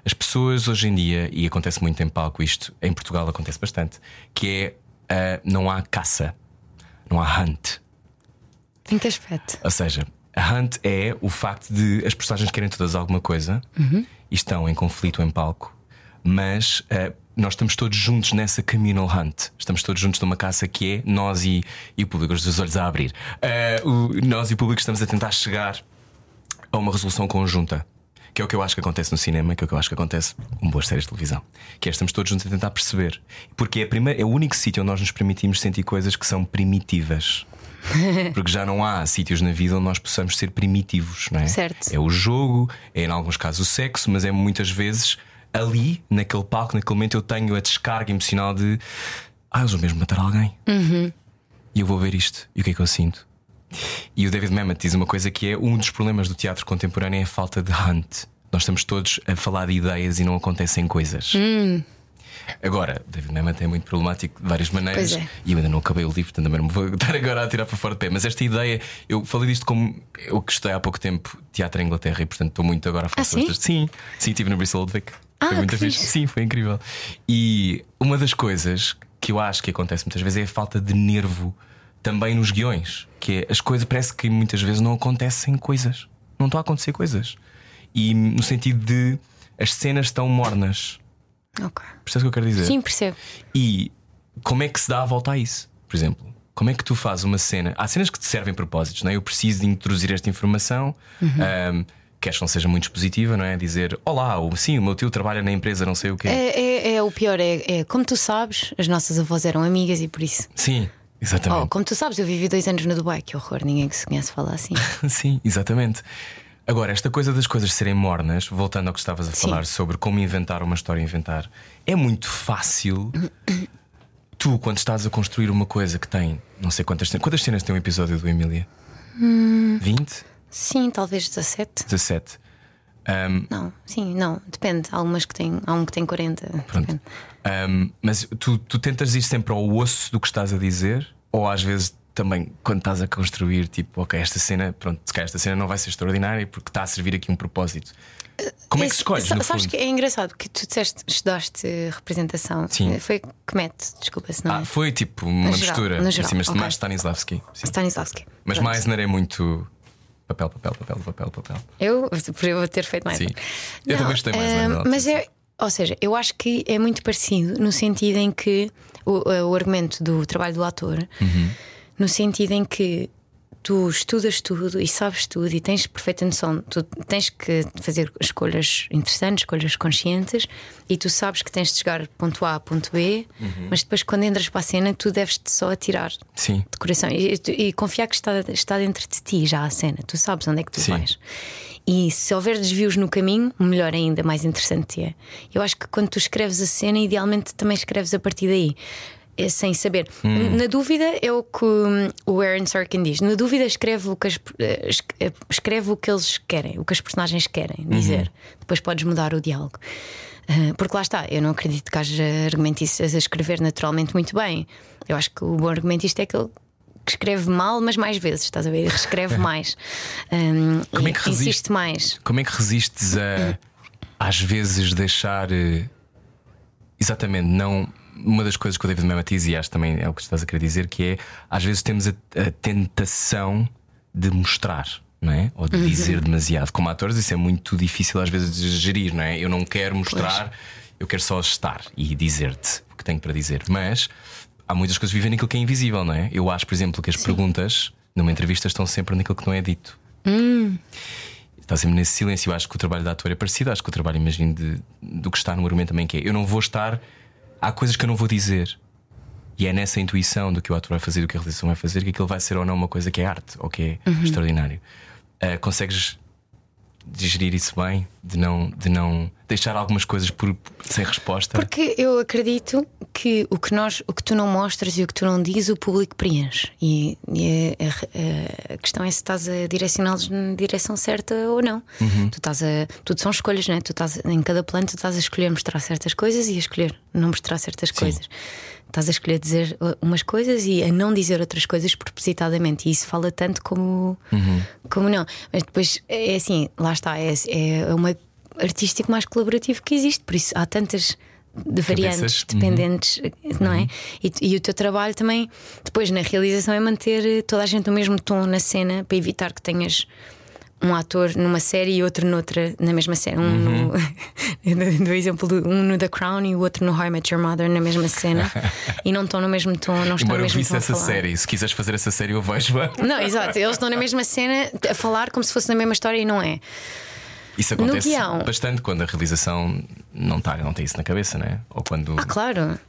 As pessoas hoje em dia, e acontece muito em palco isto, em Portugal acontece bastante, que é ah, não há caça, não há hunt. Em que aspecto? Ou seja, hunt é o facto de as personagens querem todas alguma coisa e estão em conflito em palco, mas eh, nós estamos todos juntos nessa communal hunt. Estamos todos juntos numa caça que é nós e, e o público, os olhos a abrir. Eh, o- nós e o público estamos a tentar chegar a uma resolução conjunta. Que é o que eu acho que acontece no cinema, que é o que eu acho que acontece com boas séries de televisão. Que é estamos todos juntos a tentar perceber. Porque é, primeira, é o único sítio onde nós nos permitimos sentir coisas que são primitivas. <laughs> Porque já não há sítios na vida onde nós possamos ser primitivos, não é? Certo. É o jogo, é em alguns casos o sexo, mas é muitas vezes ali, naquele palco, naquele momento, eu tenho a descarga emocional de ah, eles vão mesmo matar alguém. E eu vou ver isto. E o que é que eu sinto? E o David Mamet diz uma coisa que é um dos problemas do teatro contemporâneo é a falta de hunt. Nós estamos todos a falar de ideias e não acontecem coisas. Agora, David Mamet é muito problemático de várias maneiras Pois é. e eu ainda não acabei o livro, portanto também não me vou <laughs> estar agora a tirar para fora de pé. Mas esta ideia, eu falei disto como eu que estudei há pouco tempo teatro em Inglaterra e portanto estou muito agora a falar Ah, sobre sim? estas- Sim, sim, estive no Bristol Old Vic. Ah, foi fixe. fixe. Sim, foi incrível. E uma das coisas que eu acho que acontece muitas vezes é a falta de nervo também nos guiões. Que é as coisas, parece que muitas vezes não acontecem coisas. Não estão a acontecer coisas. E no sentido de as cenas estão mornas. Ok. Percebes o que eu quero dizer? Sim, percebo. E como é que se dá a volta a isso? Por exemplo, como é que tu fazes uma cena? Há cenas que te servem propósitos, não é? Eu preciso de introduzir esta informação, ahm, queres que não seja muito expositiva, não é? Dizer olá, sim, o meu tio trabalha na empresa, não sei o quê. É, é- é o pior, é, é como tu sabes, as nossas avós eram amigas e por isso. Sim, Oh, exatamente. como tu sabes, eu vivi dois anos no Dubai, que horror, ninguém que se conhece falar assim. <laughs> Sim, exatamente. Agora, esta coisa das coisas serem mornas, voltando ao que estavas a Sim. falar sobre como inventar uma história inventar, é muito fácil. Tu, quando estás a construir uma coisa que tem não sei quantas cenas. Quantas cenas tem um episódio do Emília? Hum. 20? Sim, talvez 17. 17. Ahm, Não, sim, não, depende. Há umas que têm, há um que tem 40. pronto. depende. Ahm, mas tu, tu tentas ir sempre ao osso do que estás a dizer? Ou às vezes também, quando estás a construir, tipo, ok, esta cena, pronto, se calhar esta cena não vai ser extraordinária porque está a servir aqui um propósito. Como é que se escolhes? No Sabes que é engraçado porque tu disseste, estudaste representação. Sim. Foi que mete, desculpa se não Ah, é. foi tipo uma No geral, mistura. no geral, Sim, mas ok. mais Stanislavski. Sim. Stanislavski. Mas Pronto. Meisner é muito papel, papel, papel, papel, papel. Eu, por eu ter feito mais. Sim. Eu também gostei mais, verdade. Mas é, ou seja, eu acho que é muito parecido no sentido em que o, eh, o argumento do trabalho do ator, Uhum. No sentido em que tu estudas tudo e sabes tudo e tens perfeita noção, tu tens que fazer escolhas interessantes, escolhas conscientes e tu sabes que tens de chegar ponto A a ponto B, Uhum. mas depois quando entras para a cena tu deves-te só atirar Sim. de coração e, e confiar que está, está dentro de ti já a cena, tu sabes onde é que tu Sim. vais. E se houver desvios no caminho, melhor ainda, mais interessante é. Eu acho que quando tu escreves a cena, idealmente também escreves a partir daí. É Sem saber. Hum. Na dúvida é o que hum, o Aaron Sorkin diz. Na dúvida escreve o que, as- eh, eh, escreve o que eles querem, o que as personagens querem Uhum. dizer. Depois podes mudar o diálogo. Ah, Porque lá está, eu não acredito que haja argumentistas a escrever naturalmente muito bem. Eu acho que o bom argumentista é aquele que escreve mal, mas mais vezes, estás a ver? Reescreve <laughs> mais. Um, Como é que resiste? insiste mais. Como é que resistes a às vezes deixar eh, exatamente não uma das coisas que o David Mamet diz, e acho também é o que estás a querer dizer, que é às vezes temos a, a tentação de mostrar. Não é? Ou de Uhum. dizer demasiado. Como atores, isso é muito difícil às vezes de gerir, não é? Eu não quero mostrar, eu quero só estar e dizer-te o que tenho para dizer. Mas há muitas coisas que vivem naquilo que é invisível, não é? Eu acho, por exemplo, que as perguntas numa entrevista estão sempre naquilo que não é dito. Está sempre nesse silêncio. Eu acho que o trabalho da ator é parecido. Acho que o trabalho, imagino, de- do que está no argumento também que é. Eu não vou estar. Há coisas que eu não vou dizer. E é nessa intuição do que o ator vai fazer, do que a realização vai fazer, que aquilo vai ser ou não uma coisa que é arte ou que é extraordinário. Ah, consegues digerir isso bem? De não, de não deixar algumas coisas por, sem resposta? Porque eu acredito que o que, nós, o que tu não mostras e o que tu não dizes, o público preenche. E, e a, a- a questão é se estás a direcioná-los na direção certa ou não. Tu estás a. Tudo são escolhas, não é? Tu estás, em cada plano tu estás a escolher mostrar certas coisas e a escolher não mostrar certas coisas. Estás a escolher dizer uh, umas coisas e a não dizer outras coisas propositadamente. E isso fala tanto como, como não. Mas depois é assim, lá está, é, é uma artístico mais colaborativo que existe, por isso há tantas de variantes Cabeças. Uhum. dependentes, não é? E, e o teu trabalho também, depois na realização, é manter eh, toda a gente no mesmo tom na cena para evitar que tenhas um ator numa série e outro noutra na mesma série. Um Uhum. no, <laughs> do exemplo um no The Crown e o outro no How I Met Your Mother na mesma cena <laughs> e não estão no mesmo tom, não estão Embora no eu mesmo visse tom essa série, se quiseres fazer essa série, eu vejo. Não, exato, eles estão na mesma cena a falar como se fosse na mesma história e não é. Isso acontece bastante quando a realização não, está, não tem isso na cabeça, né? Ou quando, Ah, claro.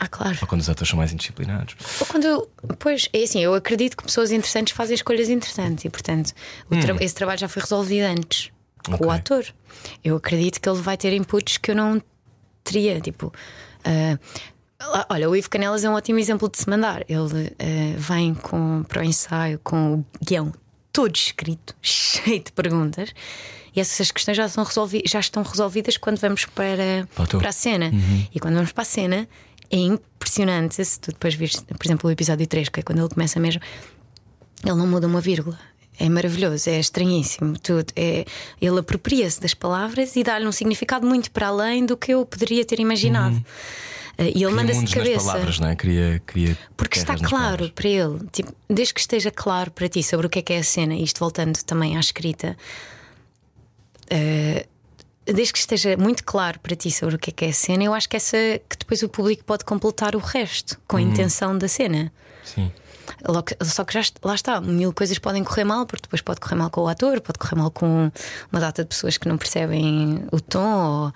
Ah, claro. ou quando os atores são mais indisciplinados. Ou quando. Pois, é assim, eu acredito que pessoas interessantes fazem escolhas interessantes e, portanto, o tra- esse trabalho já foi resolvido antes com Hum. Ok. o ator. Eu acredito que ele vai ter inputs que eu não teria. Tipo, lá- olha, o Ivo Canelas é um ótimo exemplo de se mandar. Ele ah, vem com, para o ensaio com o guião todo escrito, <laughs> cheio de perguntas. E essas questões já, são resolvi já estão resolvidas quando vamos para, para a cena. Uhum. E quando vamos para a cena, é impressionante. Se tu depois vires, por exemplo, o episódio 3, que é quando ele começa mesmo, ele não muda uma vírgula. É maravilhoso, é estranhíssimo. Tudo. É, ele apropria-se das palavras e dá-lhe um significado muito para além do que eu poderia ter imaginado. Eh, E ele manda-se de cabeça. palavras, não é? Cria, cria Porque está claro palavras. para ele, tipo, desde que esteja claro para ti sobre o que é que é a cena, isto voltando também à escrita, eh, desde que esteja muito claro para ti sobre o que é que é a cena, eu acho que essa que depois o público pode completar o resto com a Uhum. intenção da cena. Sim. Só que já lá está, mil coisas podem correr mal, porque depois pode correr mal com o ator, pode correr mal com uma data de pessoas que não percebem o tom. Ou,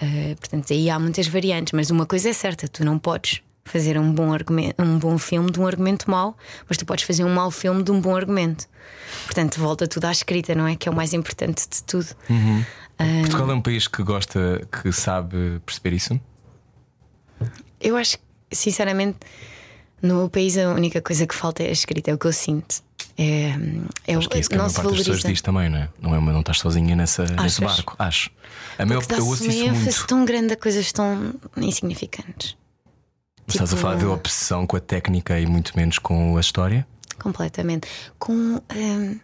eh, portanto, aí há muitas variantes, mas uma coisa é certa: tu não podes fazer um bom, argumento, um bom filme de um argumento mau, mas tu podes fazer um mau filme de um bom argumento. Portanto, volta tudo à escrita, não é? Que é o mais importante de tudo. Portugal é um país que gosta, que sabe perceber isso? Eu acho que, sinceramente, no meu país a única coisa que falta é a escrita, é o que eu sinto. É, é o- Acho que é isso que a não maior se parte das pessoas diz também, não é? Não, é uma, não estás sozinha nessa, nesse barco. Acho. A maior, Porque eu ouço isso muito. tão grande a coisas tão insignificantes. Estás a Tipo, falar de obsessão com a técnica e muito menos com a história? Completamente. Com. hum,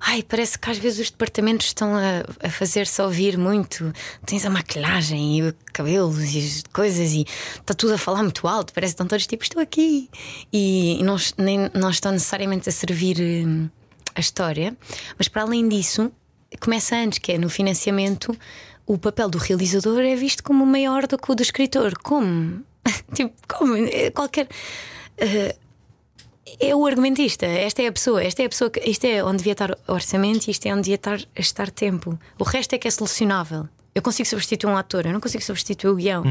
ai, parece que às vezes os departamentos estão a, a fazer-se ouvir muito. Tens a maquilhagem e o cabelos e as coisas e está tudo a falar muito alto. Parece que estão todos tipo, estou aqui. E não, nem, não estão necessariamente a servir hum, a história. Mas para além disso, começa antes, que é no financiamento. O papel do realizador é visto como maior do que o do escritor. Como? <laughs> tipo, como? É Qualquer. eh, é o argumentista, esta é a pessoa, esta é a pessoa que isto é onde devia estar o orçamento e isto é onde devia estar, estar tempo. O resto é que é solucionável. Eu consigo substituir um ator, eu não consigo substituir o guião.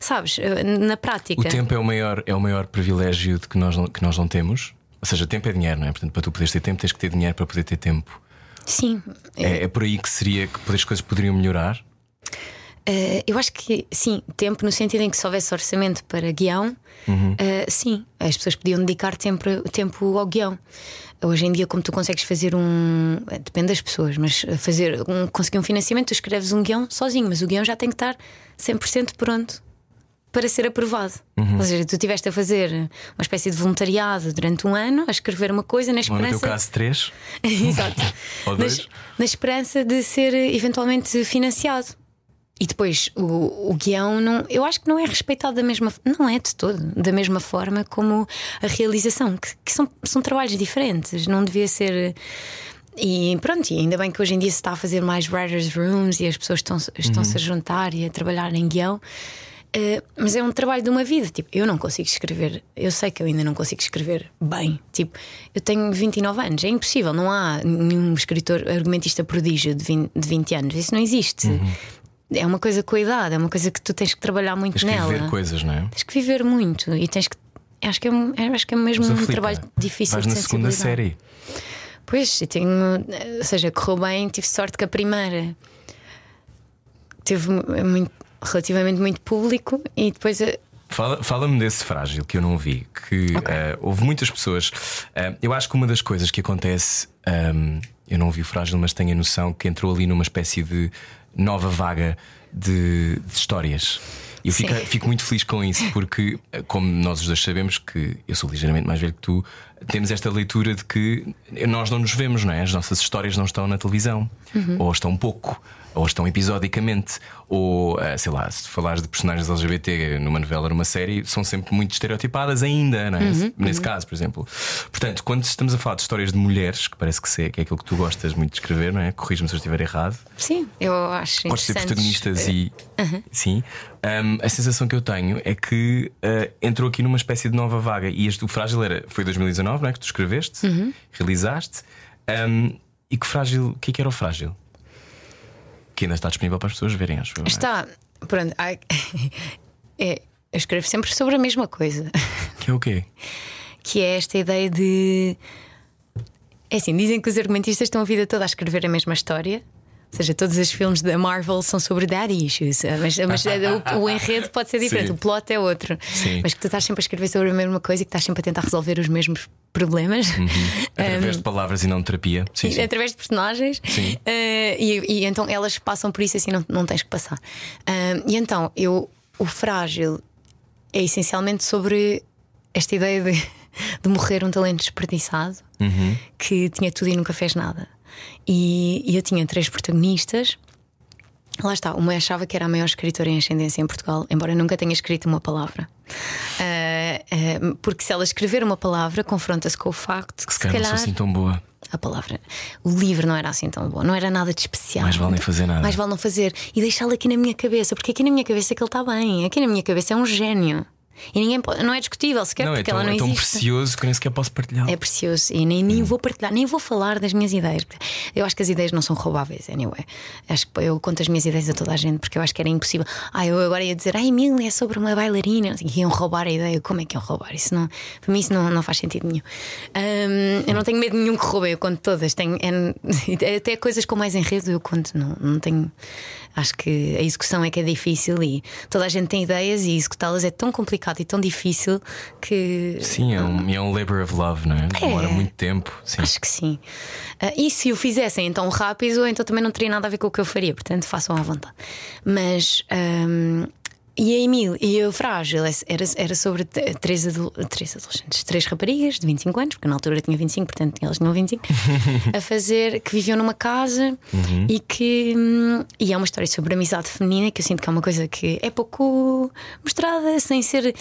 Sabes? eh, Na prática. O tempo é o maior, é o maior privilégio de que, nós, que nós não temos. Ou seja, tempo é dinheiro, não é? Portanto, para tu poderes ter tempo, tens que ter dinheiro para poder ter tempo. Sim. É, é por aí que seria que as coisas poderiam melhorar. Eh, eu acho que sim, tempo no sentido em que se houvesse orçamento para guião, eh, sim, as pessoas podiam dedicar tempo, tempo ao guião. Hoje em dia, como tu consegues fazer um. eh, Depende das pessoas, mas fazer um, conseguir um financiamento, tu escreves um guião sozinho, mas o guião já tem que estar 100% pronto para ser aprovado. Ou seja, tu estiveste a fazer uma espécie de voluntariado durante um ano, a escrever uma coisa na Ou no esperança. teu caso, três. <laughs> Exato. <laughs> Ou na, dois. na esperança de ser eventualmente financiado. E depois o, o guião não, eu acho que não é respeitado da mesma não é de todo, da mesma forma como a realização, que, que são, são trabalhos diferentes, não devia ser. E pronto, e ainda bem que hoje em dia se está a fazer mais writers' rooms e as pessoas estão, estão-se a juntar e a trabalhar em guião. Eh, mas é um trabalho de uma vida. Tipo, eu não consigo escrever. Eu sei que eu ainda não consigo escrever bem. Tipo, eu tenho 29 anos. É impossível. Não há nenhum escritor argumentista prodígio de 20, de 20 anos. Isso não existe. É uma coisa com a idade. É uma coisa que tu tens que trabalhar muito Tens que nela. viver coisas, não é? Tens que viver muito e tens que. Acho que é, um- acho que é mesmo Mas, um trabalho difícil Vais de na segunda série. Pois, eu tenho. Ou seja, correu bem, tive sorte que a primeira teve muito, relativamente muito público e depois. Fala- Fala-me desse frágil que eu não vi. Que eh, houve muitas pessoas. eh, eu acho que uma das coisas que acontece. ehm, eu não vi o frágil, mas tenho a noção que entrou ali numa espécie de nova vaga de, de histórias. E Eu fico, fico muito feliz com isso, porque, como nós os dois sabemos, que eu sou ligeiramente mais velho que tu, temos esta leitura de que nós não nos vemos, não é? As nossas histórias não estão na televisão, ou estão pouco, ou estão episodicamente, ou eh, sei lá, se falares de personagens LGBT numa novela, numa série, são sempre muito estereotipadas ainda, não é? Nesse caso, por exemplo. Portanto, quando estamos a falar de histórias de mulheres, que parece que, sei, que é aquilo que tu gostas muito de escrever, não é? Corrige-me se eu estiver errado. Sim, eu acho Podes ser protagonistas e. Sim. Um, a sensação que eu tenho é que uh, entrou aqui numa espécie de nova vaga. E este, o Frágil era, foi 2019, não é? Que tu escreveste, realizaste. Um, e que frágil. O que é que era o Frágil? Que ainda está disponível para as pessoas verem, acho eu. é? Está. Pronto. <laughs> é, eu escrevo sempre sobre a mesma coisa. <laughs> Que é o quê? que é esta ideia de. É assim, dizem que os argumentistas estão a vida toda a escrever a mesma história. Ou seja, todos os filmes da Marvel são sobre daddy issues, mas, mas o, o, enredo pode ser diferente, Sim. o plot é outro. Sim. Mas que tu estás sempre a escrever sobre a mesma coisa e que estás sempre a tentar resolver os mesmos problemas. <laughs> Através de palavras e não de terapia. Sim, sim. através de personagens. Sim. Uh, e, e então elas passam por isso assim, não, não tens que passar. Uh, e então, eu, o frágil é essencialmente sobre esta ideia de, <laughs> de morrer um talento desperdiçado Uhum. que tinha tudo e nunca fez nada. E, e eu tinha três protagonistas. Lá está, uma achava que era a maior escritora em ascendência em Portugal, embora nunca tenha escrito uma palavra. Uh, uh, porque se ela escrever uma palavra, confronta-se com o facto que Se calhar não sou assim tão boa. a palavra. O livro não era assim tão bom, não era nada de especial. Mais vale nem fazer nada. Mais vale não fazer e deixá-lo aqui na minha cabeça, porque aqui na minha cabeça é que ele está bem. Aqui na minha cabeça é um gênio. E ninguém pode, não é discutível sequer Não, é porque tão, ela não é tão existe. precioso que nem sequer posso partilhar. É precioso e nem, nem vou partilhar, nem vou falar das minhas ideias. Eu acho que as ideias não são roubáveis, anyway. Acho que eu conto as minhas ideias a toda a gente porque eu acho que era impossível. Ah, eu agora ia dizer, ai, Emília é sobre uma bailarina. Iam roubar a ideia. Como é que iam roubar? Isso não, para mim, isso não, não faz sentido nenhum. Hum, eu não tenho medo nenhum que roubem, eu conto todas. Tenho, é- <laughs> até coisas com mais enredo eu conto, não, não tenho. Acho que a execução é que é difícil e toda a gente tem ideias e executá-las é tão complicado e tão difícil que. Sim, é um, é um labor of love, não é? Demora muito tempo. Sim. Acho que sim. Ah, e se o fizessem então rápido, então também não teria nada a ver com o que eu faria, portanto façam à vontade. Mas. ahm, e a Emília e o Frágil era, era sobre três, três adolescentes, três raparigas de 25 anos, porque na altura eu tinha 25, portanto elas tinham 25, <laughs> a fazer, que viviam numa casa e que. hum, E é uma história sobre amizade feminina que eu sinto que é uma coisa que é pouco mostrada sem ser.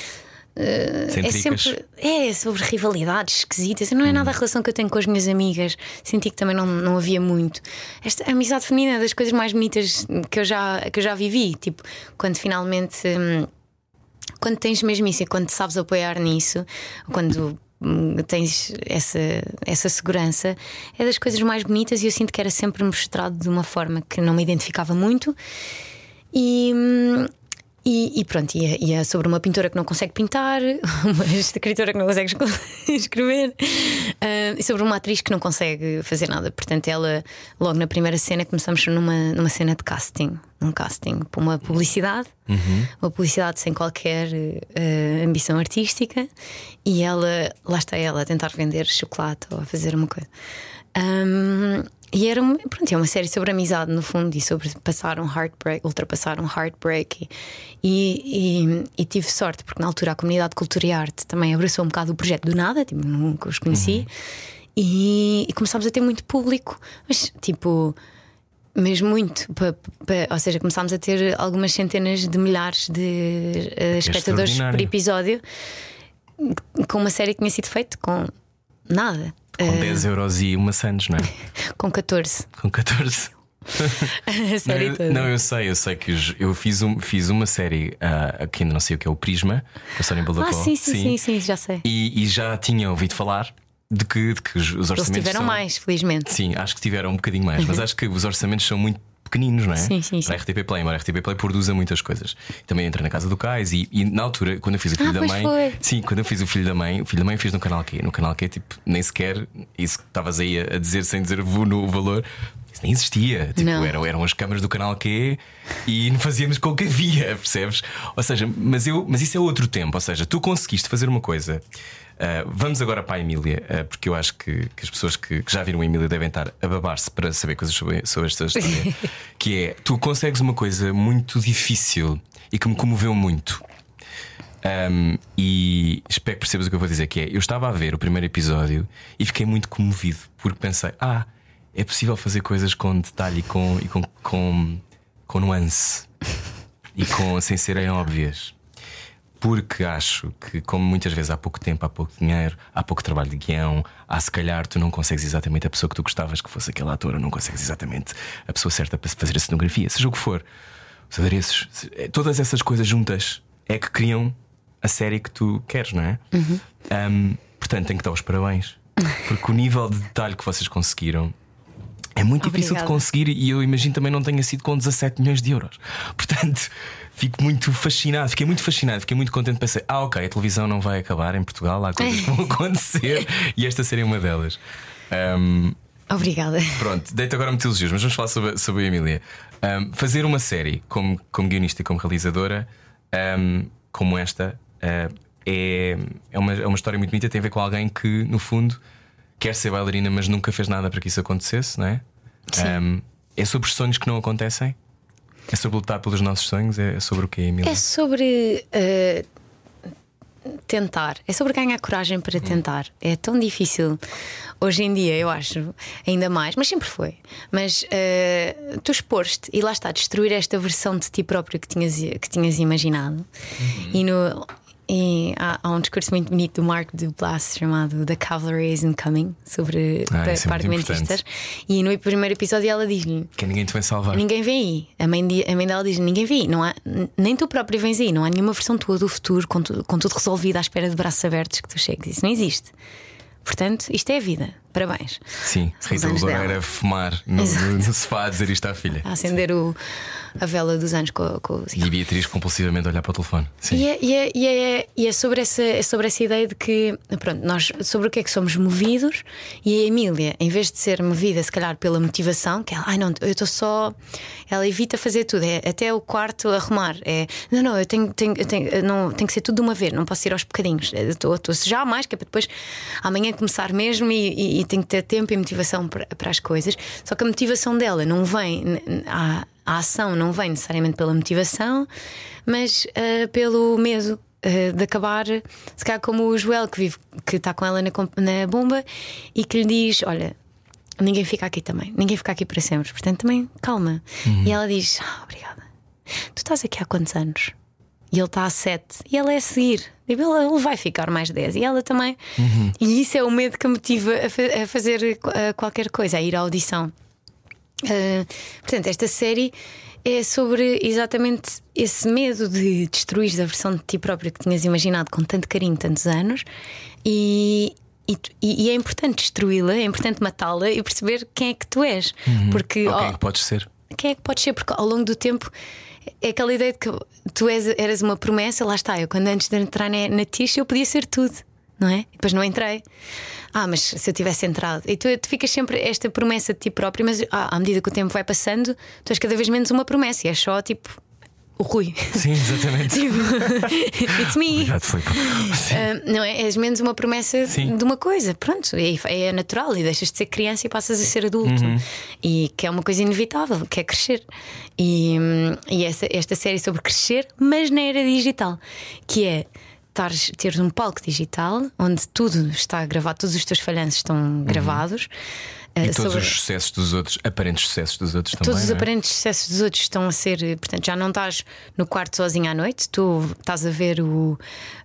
Sem é sempre é sobre rivalidades esquisitas. Não é nada a relação que eu tenho com as minhas amigas. Senti que também não, não havia muito. Esta amizade feminina é das coisas mais bonitas que eu já, que eu já vivi. Tipo, quando finalmente. hum, quando tens mesmo isso e quando sabes apoiar nisso, quando hum, tens essa, essa segurança, é das coisas mais bonitas e eu sinto que era sempre mostrado de uma forma que não me identificava muito. E. hum, e, e pronto, e é, e é sobre uma pintora que não consegue pintar, <laughs> uma escritora que não consegue <laughs> escrever, ah, e sobre uma atriz que não consegue fazer nada. Portanto, ela, logo na primeira cena, começamos numa, numa cena de casting um casting para uma publicidade, uma publicidade sem qualquer eh, ambição artística, e ela, lá está ela a tentar vender chocolate ou a fazer uma coisa. Ahm, e era uma, pronto, é uma série sobre amizade, no fundo, e sobre passar um heartbreak, ultrapassar um heartbreak. E, e, e tive sorte, porque na altura a comunidade Cultura e Arte também abraçou um bocado o projeto do nada, tipo, nunca os conheci. E, e começámos a ter muito público, mas tipo, mesmo muito. Pa- pa- ou seja, começámos a ter algumas centenas de milhares de eh, espectadores por episódio com uma série que tinha sido feita com nada. Com Eh, 10 euros e uma Santos, não é? <laughs> com 14. Com 14. A <laughs> Não, série eu, não, eu sei, eu sei que os- eu fiz, um, fiz uma série ah, que ainda não sei o que é o Prisma, com a Sónia Balacó. ah, sim, sim, sim, sim, já sei. E, e já tinha ouvido falar de que, de que os, os Eles orçamentos. tiveram são- mais, felizmente. Sim, acho que tiveram um bocadinho mais, mas acho que os orçamentos são muito pequeninos, não é? Sim, sim, sim. Para a RTP Play, embora a RTP Play produza muitas coisas. Também entra na casa do Cais e, e na altura, quando eu fiz o filho Ah, da mãe. foi. Sim, quando eu fiz o filho da mãe, o filho da mãe fiz no canal Q. No canal Q, tipo, nem sequer isso que estavas aí a dizer sem dizer no valor. Isso nem existia. Tipo, Não. eram, eram as câmaras do canal Q e <laughs> fazíamos com o que havia, <laughs> percebes? Ou seja, mas, eu, mas isso é outro tempo. Ou seja, tu conseguiste fazer uma coisa. ah, vamos agora para a Emília, ah, porque eu acho que, que as pessoas que, que já viram a Emília devem estar a babar-se para saber coisas sobre, sobre esta história. <laughs> que é, tu consegues uma coisa muito difícil e que me comoveu muito. Um, e espero que percebas o que eu vou dizer: que é, eu estava a ver o primeiro episódio e fiquei muito comovido porque pensei, ah, é possível fazer coisas com detalhe e com, e com, com, com nuance. E com, sem serem óbvias. Porque acho que, como muitas vezes há pouco tempo, há pouco dinheiro, há pouco trabalho de guião, há se calhar tu não consegues exatamente a pessoa que tu gostavas que fosse aquele ator, ou não consegues exatamente a pessoa certa para fazer a cenografia, seja o que for, os adereços, eh, todas essas coisas juntas é que criam a série que tu queres, não é? Um, portanto, tenho que dar os parabéns, porque o nível de detalhe que vocês conseguiram é muito difícil de Obrigada. conseguir e eu imagino também não tenha sido com 17 milhões de euros. <laughs> Portanto, fico muito fascinado, fiquei muito fascinado, fiquei muito contente. Pensei, ah, ok, a televisão não vai acabar em Portugal, há coisas que vão <laughs> acontecer e esta seria uma delas. Um, Obrigada. Pronto, deito agora muitos elogios, mas vamos falar sobre, sobre a Emília. Um, fazer uma série como, como guionista e como realizadora, um, como esta, uh, é, é, uma, é uma história muito bonita. Tem a ver com alguém que, no fundo, quer ser bailarina, mas nunca fez nada para que isso acontecesse, não é? Um, é sobre sonhos que não acontecem? É sobre lutar pelos nossos sonhos? É sobre o que, Emília? É sobre. uh, tentar, é sobre ganhar coragem para tentar. É tão difícil hoje em dia, eu acho, ainda mais, mas sempre foi. Mas uh, tu expor-te e lá está, destruir esta versão de ti próprio que tinhas, que tinhas imaginado. E no, e há, há, um discurso muito bonito do Mark Duplass chamado The Cavalry is Incoming sobre Ah, é argumentistas. E no primeiro episódio ela diz-lhe: Que ninguém te vai salvar. Ninguém vem aí. A mãe, de- a mãe dela diz: Ninguém vem aí. Não há, nem tu próprio vens aí. Não há nenhuma versão tua do futuro com, tu- com tudo resolvido à espera de braços abertos que tu chegues. Isso não existe. Portanto, isto é a vida. Parabéns. Sim, São Rita dela. a fumar no, no, no sofá a dizer isto à filha. A acender o, a vela dos anos com, com o E a Beatriz compulsivamente a olhar para o telefone. Sim. E é, e é- e é- e é sobre, essa, é sobre essa ideia de que, pronto, nós sobre o que é que somos movidos e a Emília, em vez de ser movida, se calhar, pela motivação, que ela, ai não, eu estou só. Ela evita fazer tudo, é até o quarto arrumar. É, não, não, eu tenho, tenho, eu tenho, não, tem que ser tudo de uma vez, não posso ir aos bocadinhos. Estou já mais, que é para depois amanhã começar mesmo e, e, tenho que ter tempo e motivação para, para as coisas. Só que a motivação dela não vem. A, a ação não vem necessariamente pela motivação, mas ah, pelo medo ah, de acabar, se calhar como o Joel que vive, que está com ela na, na bomba e que lhe diz: Olha, ninguém fica aqui também, ninguém fica aqui para sempre, portanto também calma. E ela diz: ah, Obrigada. Tu estás aqui há quantos anos? E ele está a sete e ela é a seguir. Tipo, Ele, vai ficar mais 10 e ela também. E isso é o medo que a motiva a, a fazer ah, qualquer coisa, a ir à audição. Uh, portanto, esta série é sobre exatamente esse medo de destruir a versão de ti próprio que tinhas imaginado com tanto carinho, tantos anos, e, e, e é importante destruí-la, é importante matá-la e perceber quem é que tu és. Porque Ou quem é que podes ser? quem é que podes ser? Porque ao longo do tempo é aquela ideia de que tu és, eras uma promessa, lá está. Eu, quando antes de entrar na, na Tish, eu podia ser tudo, não é? Depois não entrei. Ah, mas se eu tivesse entrado. E tu, tu ficas sempre esta promessa de ti próprio, mas ah, à medida que o tempo vai passando, tu és cada vez menos uma promessa e és só tipo o Rui. Sim, exatamente. <laughs> tipo, it's me. Obrigado. Ah, não é? És menos uma promessa Sim. de uma coisa, pronto, é, é natural e deixas de ser criança e passas a ser adulto. Uhum. E que é uma coisa inevitável, que é crescer. E, e essa, esta série sobre crescer, mas na era digital, que é estares- teres um palco digital onde tudo está gravado, todos os teus falhanços estão gravados. E todos sobre- os sucessos dos outros, aparentes sucessos dos outros também. Todos os é? aparentes sucessos dos outros estão a ser. Portanto, já não estás no quarto sozinho à noite, tu estás a ver o,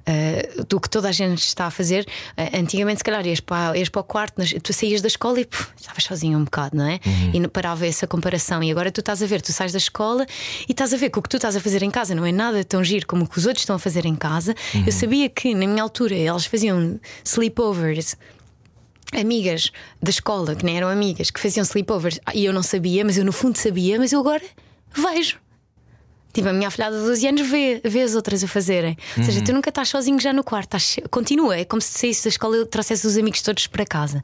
eh, do que toda a gente está a fazer. Eh, antigamente, se calhar, ias para, ias para o quarto, tu saías da escola e puf, estavas sozinho um bocado, não é? Uhum. E parava essa comparação. E agora tu estás a ver, tu sais da escola e estás a ver que o que tu estás a fazer em casa não é nada tão giro como o que os outros estão a fazer em casa. Uhum. Eu sabia que na minha altura eles faziam sleepovers amigas da escola que nem eram amigas que faziam sleepovers e eu não sabia, mas eu no fundo sabia, mas eu agora vejo. Tipo, a minha afilhada de 12 anos vê, vê as outras a fazerem. Ou seja, tu nunca estás sozinho já no quarto, estás- continua. É como se saísse da escola e trouxesse os amigos todos para casa.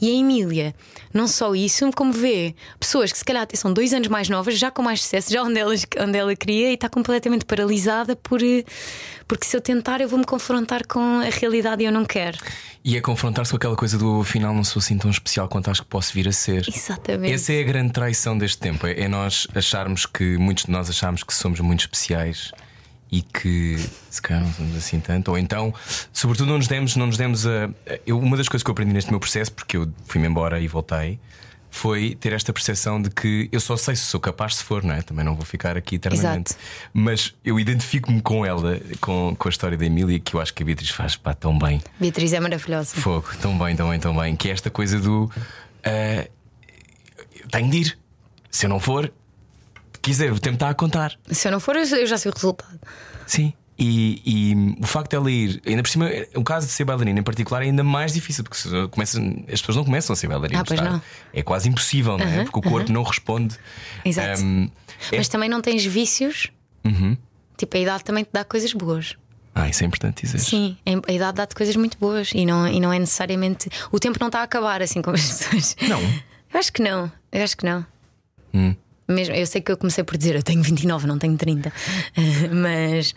E a Emília, não só isso, como vê pessoas que se calhar são dois anos mais novas, já com mais sucesso, já onde ela, onde ela queria e está completamente paralisada por. eh, Porque se eu tentar, eu vou me confrontar com a realidade e eu não quero. E é confrontar-se com aquela coisa do afinal não sou assim tão especial quanto acho que posso vir a ser. Exatamente. Essa é a grande traição deste tempo. É é nós acharmos que, muitos de nós acharmos que somos muito especiais e que se calhar não somos assim tanto. Ou então, sobretudo, não nos demos, não nos demos a. Eu, uma das coisas que eu aprendi neste meu processo, porque eu fui-me embora e voltei, foi ter esta percepção de que eu só sei se sou capaz se for, não é? Também não vou ficar aqui eternamente. Exato. Mas eu identifico-me com ela, com, com a história da Emília, que eu acho que a Beatriz faz pá, tão bem. Beatriz é maravilhosa. Fogo, tão bem, tão bem, tão bem. Que é esta coisa do. eh, tenho de ir. Se eu não for, quiser, o tempo está a contar. Se eu não for, eu já sei o resultado. Sim. E, e o facto dela ir, ainda por cima, o caso de ser bailarina em particular é ainda mais difícil, porque começa, as pessoas não começam a ser bailarinas. Ah, pois tá? não. É quase impossível, não é? Porque o corpo não responde. Exato. Ahm, é- Mas também não tens vícios. Uhum. Tipo, a idade também te dá coisas boas. Ah, isso é importante dizer. Sim, a idade dá-te coisas muito boas e não, e não é necessariamente. O tempo não está a acabar assim como as pessoas. Não. Eu acho que não, eu acho que não. Hum. Mesmo, eu sei que eu comecei por dizer eu tenho 29, não tenho 30. <laughs> mas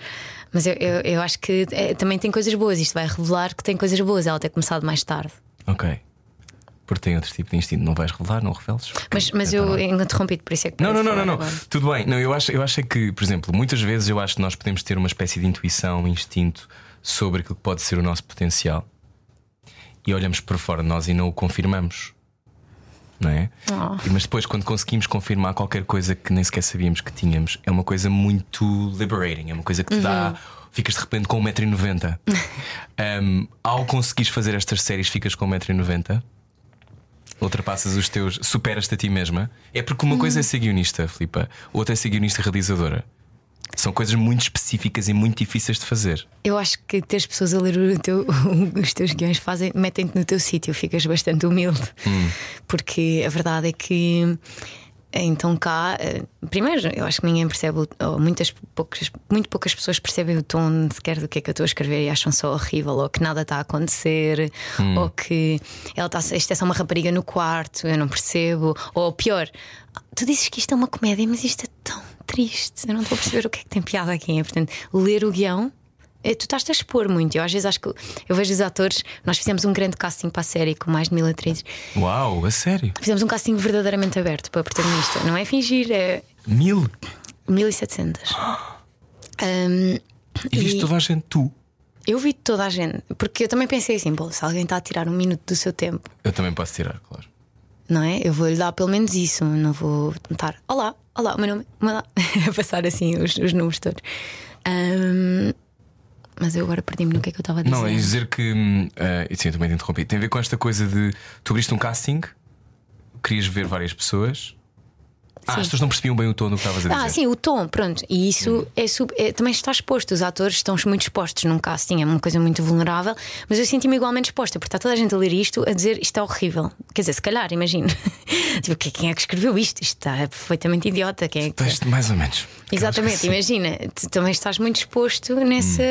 mas eu, eu, eu acho que é, também tem coisas boas. Isto vai revelar que tem coisas boas, ela ter começado mais tarde. Ok. Porque tem outro tipo de instinto. Não vais revelar, não reveles. Mas, mas eu para lá. interrompi-te, por isso é que. Não, não, não, não, não. Tudo bem. Não, eu acho, eu acho é que, por exemplo, muitas vezes eu acho que nós podemos ter uma espécie de intuição, instinto sobre aquilo que pode ser o nosso potencial e olhamos para fora de nós e não o confirmamos. Não é? Oh. Mas depois, quando conseguimos confirmar qualquer coisa que nem sequer sabíamos que tínhamos, é uma coisa muito liberating, é uma coisa que te dá. Ficas de repente com 1,90m. um, <laughs> ao conseguires fazer estas séries, ficas com 1,90m. Ultrapassas os teus, superas-te a ti mesma. É porque uma coisa é ser guionista, Filipa, outra é ser guionista realizadora. São coisas muito específicas e muito difíceis de fazer. Eu acho que ter as pessoas a ler o teu- <laughs> os teus guiões fazem, metem-te no teu sítio, ficas bastante humilde. Porque a verdade é que então cá, eh, primeiro, eu acho que ninguém percebe, ou muitas poucas, muito poucas pessoas percebem o tom sequer do que é que eu estou a escrever e acham só horrível, ou que nada está a acontecer, ou que ela está, isto é só uma rapariga no quarto, eu não percebo, ou pior, tu dizes que isto é uma comédia, mas isto é triste, eu não estou a perceber o que é que tem piada aqui. Portanto, ler o guião é, tu estás-te a expor muito. Eu às vezes acho que eu vejo os atores. Nós fizemos um grande casting para a série com mais de mil atrizes. Uau, a sério? Fizemos um casting verdadeiramente aberto para a protagonista. Não é fingir, é Mil? 1700. Um, E viste toda a gente, tu. eu vi toda a gente, porque eu também pensei assim: bom, se alguém está a tirar um minuto do seu tempo, Eu também posso tirar, claro. Não é? Eu vou-lhe dar pelo menos isso. Não vou tentar, olá, olá, o meu nome, olá, <laughs> a passar assim os, os números todos. Um, mas eu agora perdi-me no que é que eu estava a dizer. Não, é dizer que. e sim, também te interrompi. Tem a ver com esta coisa de. Tu abriste um casting, querias ver várias pessoas. Ah, Sim. as pessoas não percebiam bem o tom do que estavas a dizer. Ah, sim, o tom, pronto. E isso é, sub- é- também está exposto. Os atores estão muito expostos num casting, é uma coisa muito vulnerável. Mas eu senti-me igualmente exposta, porque está toda a gente a ler isto a dizer isto é horrível. Quer dizer, se calhar, imagino. <laughs> tipo, que- quem é que escreveu isto? Isto está perfeitamente idiota. Quem é que... Teste mais ou menos. Exatamente, imagina, tu também estás muito exposto nessa.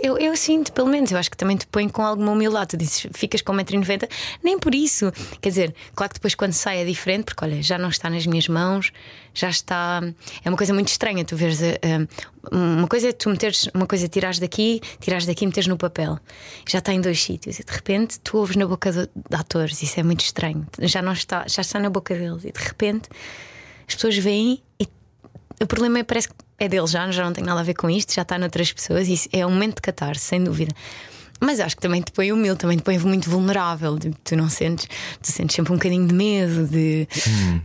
Eu, eu sinto, pelo menos, eu acho que também te põe com alguma humildade. Tu dizes, ficas com 1,90m, nem por isso. Quer dizer, claro que depois quando sai é diferente, porque olha, já não está nas minhas mãos, já está. É uma coisa muito estranha. Tu veres. eh, eh, uma coisa é tu meteres, uma coisa é tirares daqui, tirares daqui e meteres no papel. Já está em dois sítios. E de repente tu ouves na boca do- de atores, isso é muito estranho. Já não está, já está na boca deles. E de repente as pessoas veem e o problema é parece que é dele já, já não tem nada a ver com isto, já está noutras pessoas, isso é um momento de catarse, sem dúvida. Mas acho que também te põe humilde, também te põe muito vulnerável. de- Tu não sentes, tu sentes sempre um bocadinho de medo de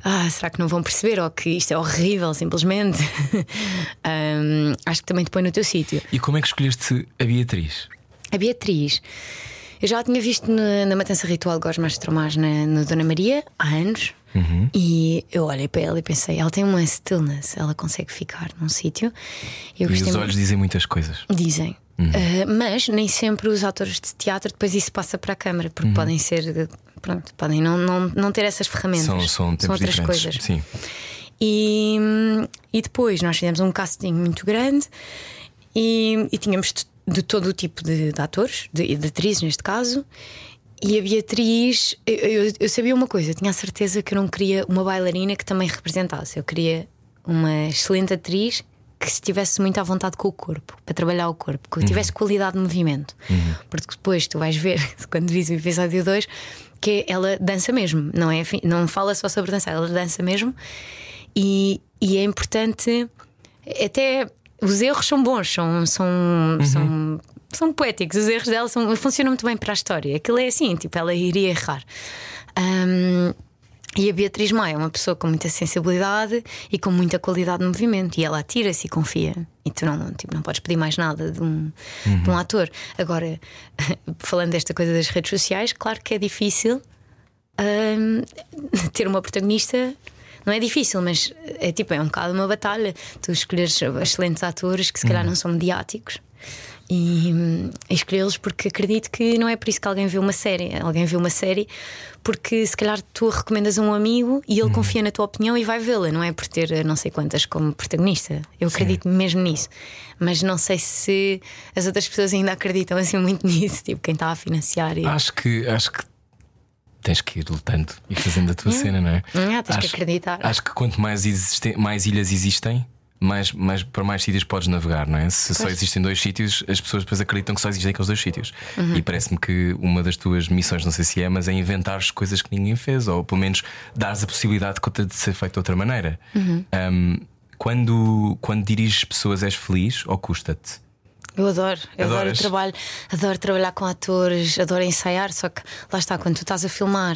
ah, será que não vão perceber ou que isto é horrível, simplesmente. <laughs> Ahm, acho que também te põe no teu sítio. E como é que escolheste a Beatriz? A Beatriz, eu já a tinha visto na, na Matança Ritual Gosmas Tromás na, na Dona Maria há anos. E eu olhei para ela e pensei, ela tem uma stillness, ela consegue ficar num sítio. E os muito- olhos dizem muitas coisas. Dizem. Uh, mas nem sempre os atores de teatro depois isso passa para a câmara, porque podem ser, pronto, podem não, não, não ter essas ferramentas. São, são tempos outras diferentes. coisas. Sim. E, e depois nós fizemos um casting muito grande e, e tínhamos de, de todo o tipo de, de atores, de, de atrizes neste caso. E a Beatriz, eu, eu- eu sabia uma coisa, eu tinha a certeza que eu não queria uma bailarina que também representasse. Eu queria uma excelente atriz que estivesse muito à vontade com o corpo, para trabalhar o corpo, que tivesse qualidade de movimento. Porque depois tu vais ver, <laughs> quando vis o episódio 2, que ela dança mesmo, não, é, não fala só sobre dançar, ela dança mesmo. E, e é importante, até os erros são bons, são, são, são, são poéticos. Os erros dela são, funcionam muito bem para a história. Aquilo é assim, tipo, ela iria errar. Ahm, e a Beatriz Maia é uma pessoa com muita sensibilidade e com muita qualidade de movimento. E ela atira-se e confia. E tu não, tipo, não podes pedir mais nada de um, de um ator. Agora, <laughs> falando desta coisa das redes sociais, claro que é difícil hum, ter uma protagonista. Não é difícil, mas é tipo, é um bocado uma batalha. Tu escolheres excelentes atores que se calhar não são mediáticos E, hum, escolhê-los porque acredito que não é por isso que alguém vê uma série. Alguém vê uma série porque se calhar tu recomendas a um amigo e ele confia na tua opinião e vai vê-la, não é por ter não sei quantas como protagonista. Eu acredito mesmo nisso. Mas não sei se as outras pessoas ainda acreditam assim muito <laughs> nisso, tipo quem está a financiar. E... Acho que acho que tens que ir lutando e fazendo a tua cena, não é? Ah, tens que acho, acreditar. Acho que quanto mais, mais ilhas existem, mais, mais, para mais sítios podes navegar, não é? Se só existem dois sítios, as pessoas depois acreditam que só existem aqueles dois sítios. Uhum. E parece-me que uma das tuas missões, não sei se é, mas é inventares coisas que ninguém fez, ou pelo menos dares a possibilidade de ser feito de outra maneira. Uhum. Um, quando, quando diriges pessoas, és feliz ou custa-te? Eu adoro, eu adoro o trabalho, adoro trabalhar com atores, adoro ensaiar, só que lá está, quando tu estás a filmar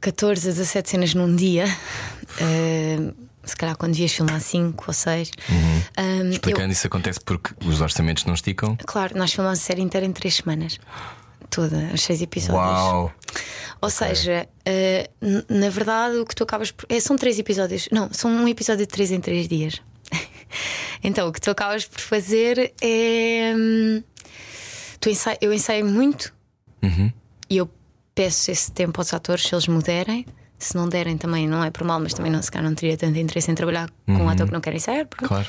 14 a 17 cenas num dia, eh, se calhar quando devias filmar 5 ou 6, Uhum. Explicando, isso acontece porque os orçamentos não esticam. claro, nós filmamos a série inteira em 3 semanas. Toda, os 6 episódios. Uau! Ou seja, eh, n- na verdade, o que tu acabas por. é, são três episódios. Não, são um episódio de três em três dias. <laughs> então, o que tu acabas por fazer é. hum, Tu ensai... Eu ensaio muito e eu peço esse tempo aos atores se eles me derem. Se não derem também, não é por mal, mas também não, se calhar não teria tanto interesse em trabalhar com um ator que não quer ensaiar. pronto. Claro.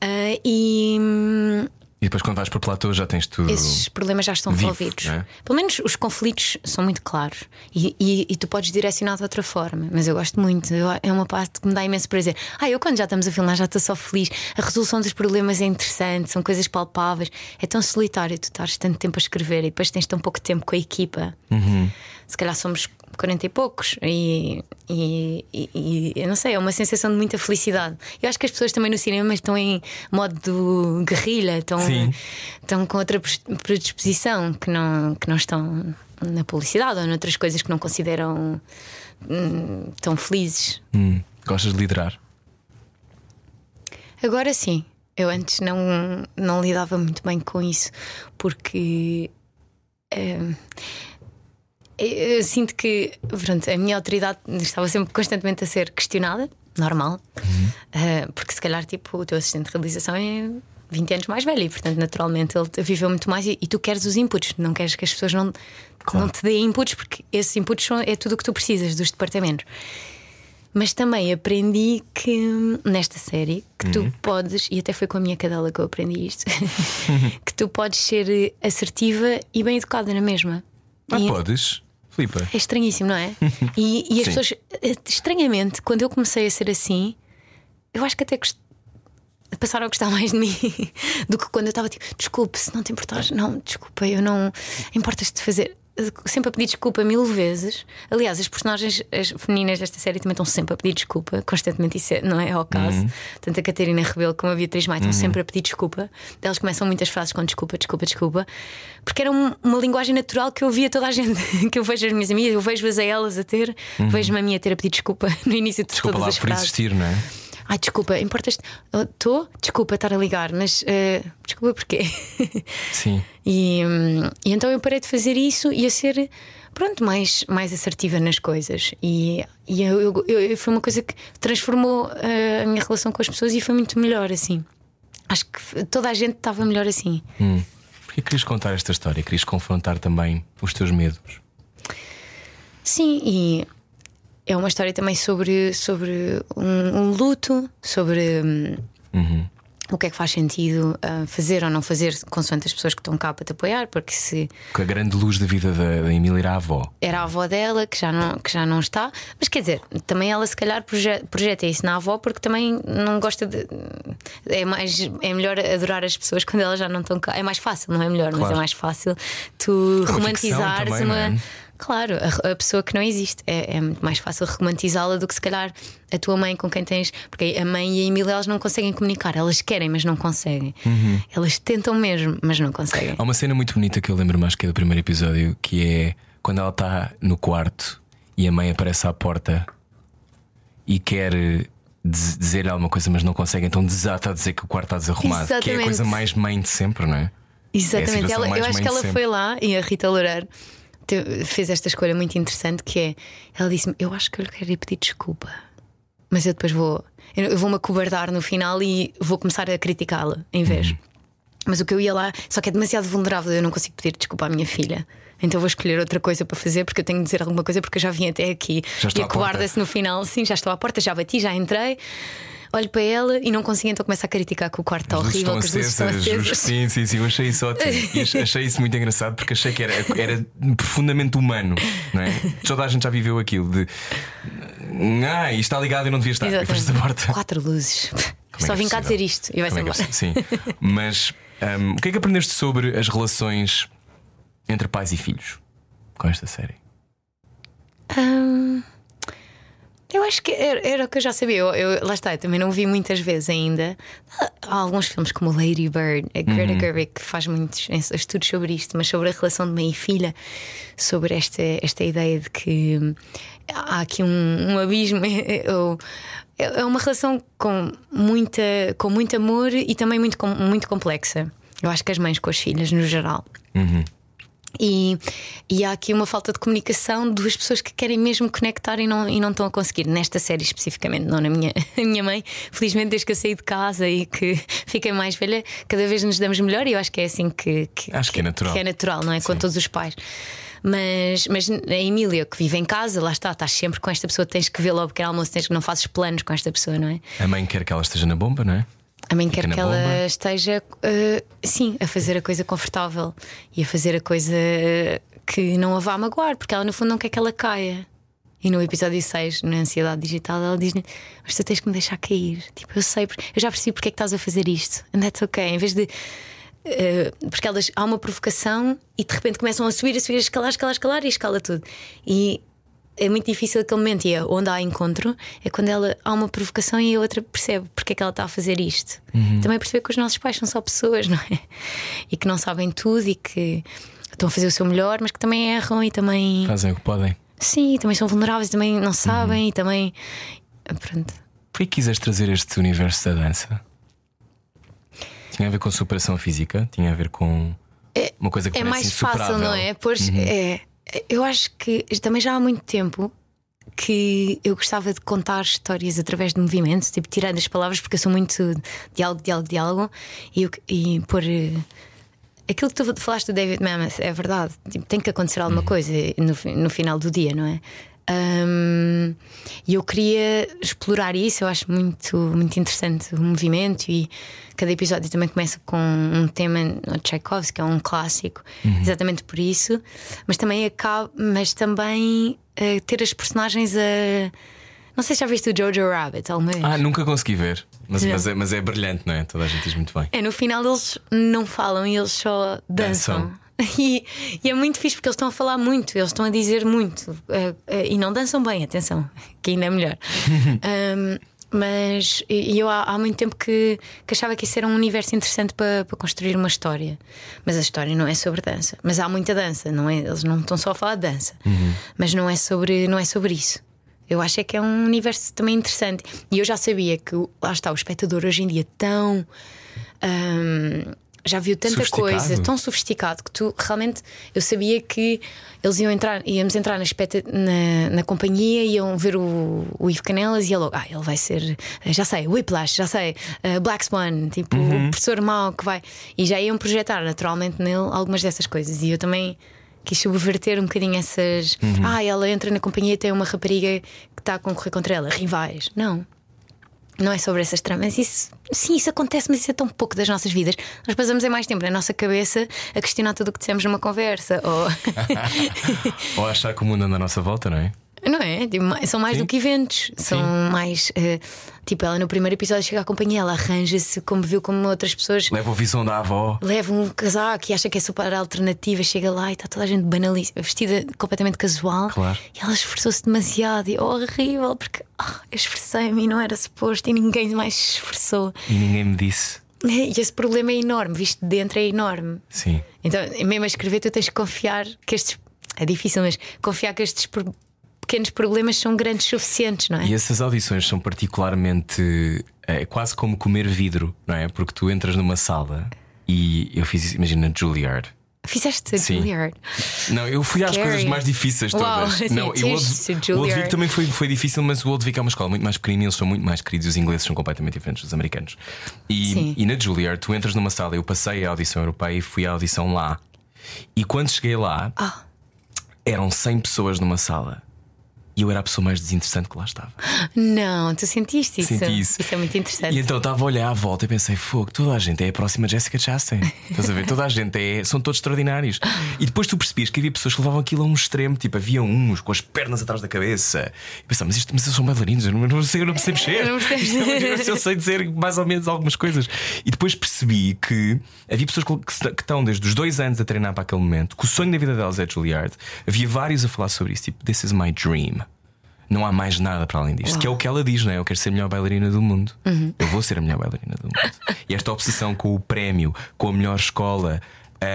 Ah, e. hum, E depois quando vais para o platô já tens tudo. esses problemas já estão vivo, resolvidos. é? Pelo menos os conflitos são muito claros e, e- e tu podes direcionar de outra forma. Mas eu gosto muito, eu- é uma parte que me dá imenso prazer. Ah, eu quando já estamos a filmar já estou só feliz. A resolução dos problemas é interessante, são coisas palpáveis. É tão solitário tu estares tanto tempo a escrever e depois tens tão pouco tempo com a equipa. Uhum. Se calhar somos 40 e poucos e, e, e- eu não sei, é uma sensação de muita felicidade. Eu acho que as pessoas também no cinema estão em modo guerrilha, estão, Sim. estão com outra predisposição que não, que não estão na publicidade ou noutras coisas que não consideram hum, tão felizes. Hum, gostas de liderar? Agora sim, eu antes não, não lidava muito bem com isso porque eh, eu, eu sinto que pronto, a minha autoridade estava sempre constantemente a ser questionada, normal, Eh, porque se calhar tipo, o teu assistente de realização é 20 anos mais velho e, portanto, naturalmente ele viveu muito mais e, e tu queres os inputs, não queres que as pessoas não, Claro. não te deem inputs, porque esses inputs são, é tudo o que tu precisas dos departamentos. Mas também aprendi que nesta série que Uhum. tu podes, e até foi com a minha cadela que eu aprendi isto, <laughs> <laughs> que tu podes ser assertiva e bem educada na mesma. Ah, E podes? Filipa. é estranhíssimo, não é? <laughs> E, e as Sim. pessoas, eh, estranhamente, quando eu comecei a ser assim, eu acho que até gost- passaram a gostar mais de mim <laughs> do que quando eu estava tipo, desculpe, se não te importares, não, desculpa, eu não importas de fazer. Sempre a pedir desculpa mil vezes. Aliás, as personagens as femininas desta série também estão sempre a pedir desculpa, constantemente, isso é- não é ao caso. Tanto a Catarina Rebelo como a Beatriz Maia estão sempre a pedir desculpa. Elas começam muitas frases com desculpa, desculpa, desculpa, porque era um- uma linguagem natural que eu via toda a gente, <laughs> que eu vejo as minhas amigas, eu vejo-as a elas a ter, vejo-me a mim a ter a pedir desculpa <laughs> no início de Desculpa todas lá as por frases. existir, não é? Ai, desculpa, importas. Estou? Desculpa estar a ligar, mas eh, desculpa porquê? <laughs> Sim. e, e então eu parei de fazer isso e a ser, pronto, mais, mais assertiva nas coisas. E, e eu, eu- eu- foi uma coisa que transformou eh, a minha relação com as pessoas e foi muito melhor assim. Acho que toda a gente estava melhor assim. Hum. Porquê querias contar esta história? Querias confrontar também os teus medos? Sim, e é uma história também sobre, sobre um, um luto, sobre. hum, Uhum. O que é que faz sentido ah, fazer ou não fazer consoante as pessoas que estão cá para te apoiar, porque se Com a grande luz da vida da, da Emília era a avó. era a avó dela que já não, que já não está, mas quer dizer, também ela se calhar proje- projeta isso na avó porque também não gosta de. É, mais, é melhor adorar as pessoas quando elas já não estão cá. É mais fácil, não é melhor, mas Claro. é mais fácil tu ficção romantizares uma. é? Claro, a, a pessoa que não existe. É, é muito mais fácil romantizá-la do que se calhar a tua mãe com quem tens. Porque a mãe e a Emília elas não conseguem comunicar, elas querem, mas não conseguem. Uhum. Elas tentam mesmo, mas não conseguem. Há uma cena muito bonita que eu lembro mais que é do primeiro episódio, que é quando ela está no quarto e a mãe aparece à porta e quer eh, diz- dizer-lhe alguma coisa, mas não consegue, então desata a dizer que o quarto está desarrumado. Que é a Exatamente. coisa mais mãe de sempre, não é? É Exatamente, situação ela, eu acho que ela sempre. foi lá e a Rita Loureiro fez esta escolha muito interessante que é ela disse-me, eu acho que eu lhe quero ir pedir desculpa, mas eu depois vou eu vou-me acobardar no final e vou começar a criticá-la em vez. Mas o que eu ia lá, só que é demasiado vulnerável, eu não consigo pedir desculpa à minha filha. Então vou escolher outra coisa para fazer porque eu tenho de dizer alguma coisa porque eu já vim até aqui. Já e aguarda-se no final, sim, já estou à porta, já bati, já entrei. Olho para ela e não consigo, então começo a criticar que o quarto está horrível, que as luzes estão acesas. Sim, sim, sim, eu achei isso ótimo. <laughs> E ach- achei isso muito engraçado porque achei que era, era profundamente humano, não é? Toda a gente já viveu aquilo de ah, isto está ligado e não devia estar. E fechas a porta. Quatro luzes. Como é Só que vim é cá dizer isto e vai ser Como é é embora. possível? Sim, mas hum, o que é que aprendeste sobre as relações entre pais e filhos com esta série? Hum, eu acho que era, era o que eu já sabia. Eu, eu- lá está, eu também não vi muitas vezes ainda. Há alguns filmes como Lady Bird, a Greta Uhum. Gerwig, que faz muitos estudos sobre isto, mas sobre a relação de mãe e filha, sobre esta, esta ideia de que há aqui um, um abismo. <laughs> É é uma relação com, muita, com muito amor e também muito, muito complexa. Eu acho que as mães com as filhas, no geral. E, e há aqui uma falta de comunicação de duas pessoas que querem mesmo conectar e não, e não estão a conseguir. Nesta série especificamente, não na minha, <laughs> minha mãe. Felizmente, desde que eu saí de casa e que <laughs> fiquei mais velha, cada vez nos damos melhor e eu acho que é assim que, Acho que é natural. Que é natural, não é? Com todos os pais. Mas, mas a Emília, que vive em casa, lá está, estás sempre com esta pessoa, tens que vê-la ao pequeno almoço, tens que não fazes planos com esta pessoa, não é? A mãe quer que ela esteja na bomba, não é? A mãe quer que ela bomba. esteja, eh, sim, a fazer a coisa confortável e a fazer a coisa que não a vá magoar, porque ela no fundo não quer que ela caia. E no episódio 6, na ansiedade digital, ela diz-lhe: Mas tu tens que me deixar cair. Tipo, eu sei, eu já percebi porque é que estás a fazer isto. And that's okay. Em vez de. eh, porque elas há uma provocação e de repente começam a subir, a subir, a escalar, escalar, escalar e escala tudo. E é muito difícil aquele momento. E é onde há encontro é quando ela há uma provocação e a outra percebe porque é que ela está a fazer isto. Também perceber que os nossos pais são só pessoas, <laughs> não é? E que não sabem tudo e que estão a fazer o seu melhor, mas que também erram e também. Fazem o que podem. Sim, também são vulneráveis, também não sabem e também. Pronto. Porquê que quiseste trazer este universo da dança? Tinha a ver com superação física? Tinha a ver com uma coisa que É mais fácil, não é? Pois é. Eu acho que também já há muito tempo que eu gostava de contar histórias através de movimentos, tipo tirando as palavras, porque eu sou muito diálogo, diálogo, diálogo, e, eu- e pôr. eh, Aquilo que tu falaste do David Mamet é verdade. Tipo, tem que acontecer alguma coisa no, no final do dia, não é? Ahm, E eu queria explorar isso, eu acho muito, muito interessante o movimento e cada episódio também começa com um tema no Tchaikovsky, que é um clássico, exatamente por isso, mas também acaba, mas também eh, ter as personagens a. Não sei se já viste o Jojo Rabbit alguma vez. Ah, nunca consegui ver. Mas, mas, é, mas é brilhante, não é? Toda a gente diz muito bem. É, no final eles não falam e eles só dançam. <laughs> E, e é muito fixe porque eles estão a falar muito, eles estão a dizer muito eh, eh, e não dançam bem, atenção, <laughs> que ainda é melhor. <laughs> Ahm, mas e eu há, há muito tempo que, que achava que isso era um universo interessante para, para construir uma história. Mas a história não é sobre dança. Mas há muita dança, não é? Eles não estão só a falar de dança. Mas não é sobre, não é sobre isso. Eu acho é que é um universo também interessante. E eu já sabia que lá está, o espectador hoje em dia tão. ahm, já viu tanta coisa, tão sofisticado que tu realmente eu sabia que eles iam entrar, íamos entrar na, na, na companhia, iam ver o, o Ivo Canelas e ia logo, ah, ele vai ser, já sei, Whiplash, já sei, uh, Black Swan, tipo o professor mau que vai. E já iam projetar naturalmente nele algumas dessas coisas. E eu também quis subverter um bocadinho essas. Ah, ela entra na companhia e tem uma rapariga que está a concorrer contra ela, rivais. Não. Não é sobre essas tramas. Isso, sim, isso acontece, mas isso é tão pouco das nossas vidas. Nós passamos é mais tempo na nossa cabeça a questionar tudo o que dissemos numa conversa. Ou... <laughs> Ou achar que o mundo anda à nossa volta, não é? Não é? Tipo, são mais Sim. do que eventos. São mais. eh, tipo, ela no primeiro episódio chega à companhia, ela arranja-se como viu como outras pessoas. Leva o visão da avó. Leva um casaco e acha que é super alternativa, chega lá e está toda a gente banalíssima, vestida completamente casual. Claro. E ela esforçou-se demasiado e horrível, porque ah, eu esforcei-me e não era suposto e ninguém mais se esforçou. E ninguém me disse. <laughs> E esse problema é enorme, visto de dentro é enorme. Sim. Então, mesmo a escrever, tu tens que confiar que estes. É difícil, mas confiar que estes pequenos problemas são grandes suficientes, não é? E essas audições são particularmente. É quase como comer vidro, não é? Porque tu entras numa sala e eu fiz isso, imagina Juilliard. Fizeste a Sim. Juilliard. Não, eu fui às Scary. coisas mais difíceis Uau, todas. sim, não, tu e o és Old- de o Old Juilliard. Vic também foi, foi difícil, mas o Old Vic é uma escola muito mais pequena e eles são muito mais queridos os ingleses são completamente diferentes dos americanos. E, e na Juilliard, tu entras numa sala, eu passei a audição europeia e fui à audição lá. E quando cheguei lá, Ah. eram 100 pessoas numa sala. E eu era a pessoa mais desinteressante que lá estava. Não, tu sentiste isso? Senti isso. é muito interessante. E então estava a olhar à volta e pensei: fogo, toda a gente é a próxima Jessica Chastain. <laughs> Estás a ver? Toda a gente é. São todos extraordinários. E depois tu percebias que havia pessoas que levavam aquilo a um extremo, tipo, havia uns com as pernas atrás da cabeça. E pensava, mas, isto, mas são bailarinos, eu não, não sei, eu não sei mexer. <laughs> Eu não é eu sei dizer mais ou menos algumas coisas. E depois percebi que havia pessoas que, que estão desde os dois anos a treinar para aquele momento, que o sonho da vida delas é Juilliard. Havia vários a falar sobre isso, tipo, This is my dream. Não há mais nada para além disto. Que é o que ela diz, não é? Eu quero ser a melhor bailarina do mundo. Eu vou ser a melhor bailarina do mundo. E esta obsessão com o prémio, com a melhor escola.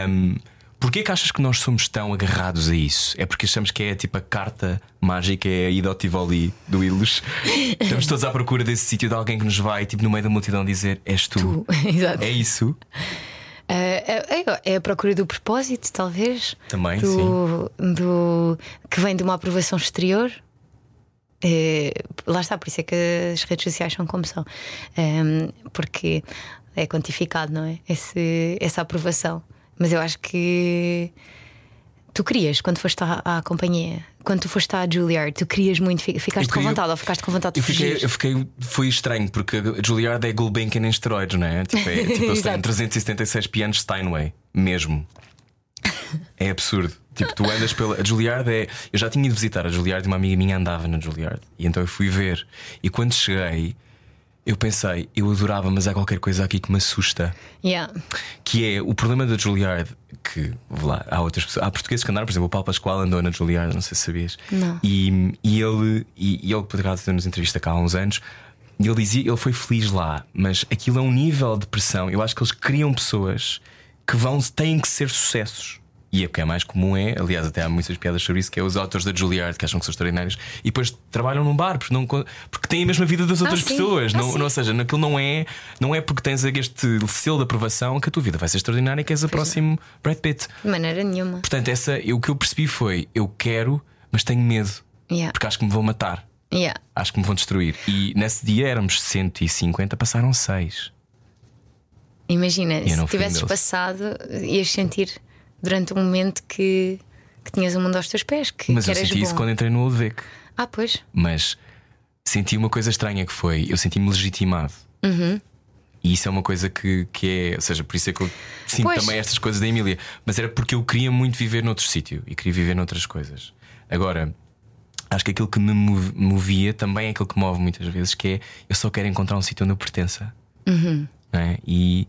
Um, Porquê que achas que nós somos tão agarrados a isso? É porque achamos que é tipo a carta mágica, é a ida ao Tivoli do Ilus. Estamos todos à procura desse sítio de alguém que nos vai, tipo, no meio da multidão, dizer: És tu. <laughs> Exato. É isso? É, é- é a procura do propósito, talvez. Também, do, do que vem de uma aprovação exterior. É, lá está, por isso é que as redes sociais são como são. Ehm, porque é quantificado, não é? Esse, essa aprovação. Mas eu acho que tu querias, quando foste à, à companhia, quando tu foste à Juilliard, tu querias muito, fi- ficaste Eu com vontade ou ficaste com vontade de Eu fiquei, fugir. eu fiquei. Foi estranho, porque a Juilliard é Gulbenkian em esteroides, não é? <laughs> Tipo, é, tipo eles têm Exato. 376 pianos Steinway, mesmo. É absurdo. Tipo, tu andas pela. A Juilliard é. Eu já tinha ido visitar a Juilliard e uma amiga minha andava na Juilliard. E então eu fui ver. E quando cheguei, eu pensei, eu adorava, mas há qualquer coisa aqui que me assusta. Yeah. Que é o problema da Juilliard, que lá, há outras pessoas, há portugueses que andaram, por exemplo, o Paulo Pascoal andou na Juilliard, não sei se sabias. Não. E, e ele, e, e ele por acaso nos entrevista cá há uns anos, e ele dizia, ele foi feliz lá, mas aquilo é um nível de pressão. Eu acho que eles criam pessoas que vão, têm que ser sucessos. E é porque é mais comum é, aliás, até há muitas piadas sobre isso, que é os autores da Juilliard que acham que são extraordinários e depois trabalham num bar porque, não, porque têm a mesma vida das outras sim. pessoas. Ah, não, ou seja, naquilo não é, não é porque tens este selo de aprovação que a tua vida vai ser extraordinária e que és o próximo Brad Pitt. De maneira nenhuma. Portanto, essa, eu, o que eu percebi foi: eu quero, mas tenho medo, Yeah. porque acho que me vão matar, Yeah. acho que me vão destruir. E nesse dia éramos 150, passaram 6. Imagina, se tivesses deles. passado, ias sentir durante um momento que, que tinhas o mundo aos teus pés, que, Mas que eu senti bom. isso quando entrei no Old Vic. Ah, pois. Mas senti uma coisa estranha que foi: eu senti-me legitimado. Uhum. E isso é uma coisa que, que é, ou seja, por isso é que eu sinto Pois. também estas coisas da Emília. Mas era porque eu queria muito viver noutro sítio e queria viver noutras coisas. Agora, acho que aquilo que me mov- movia também é aquilo que move muitas vezes, que é eu só quero encontrar um sítio onde eu pertença. Uhum. Não é? E,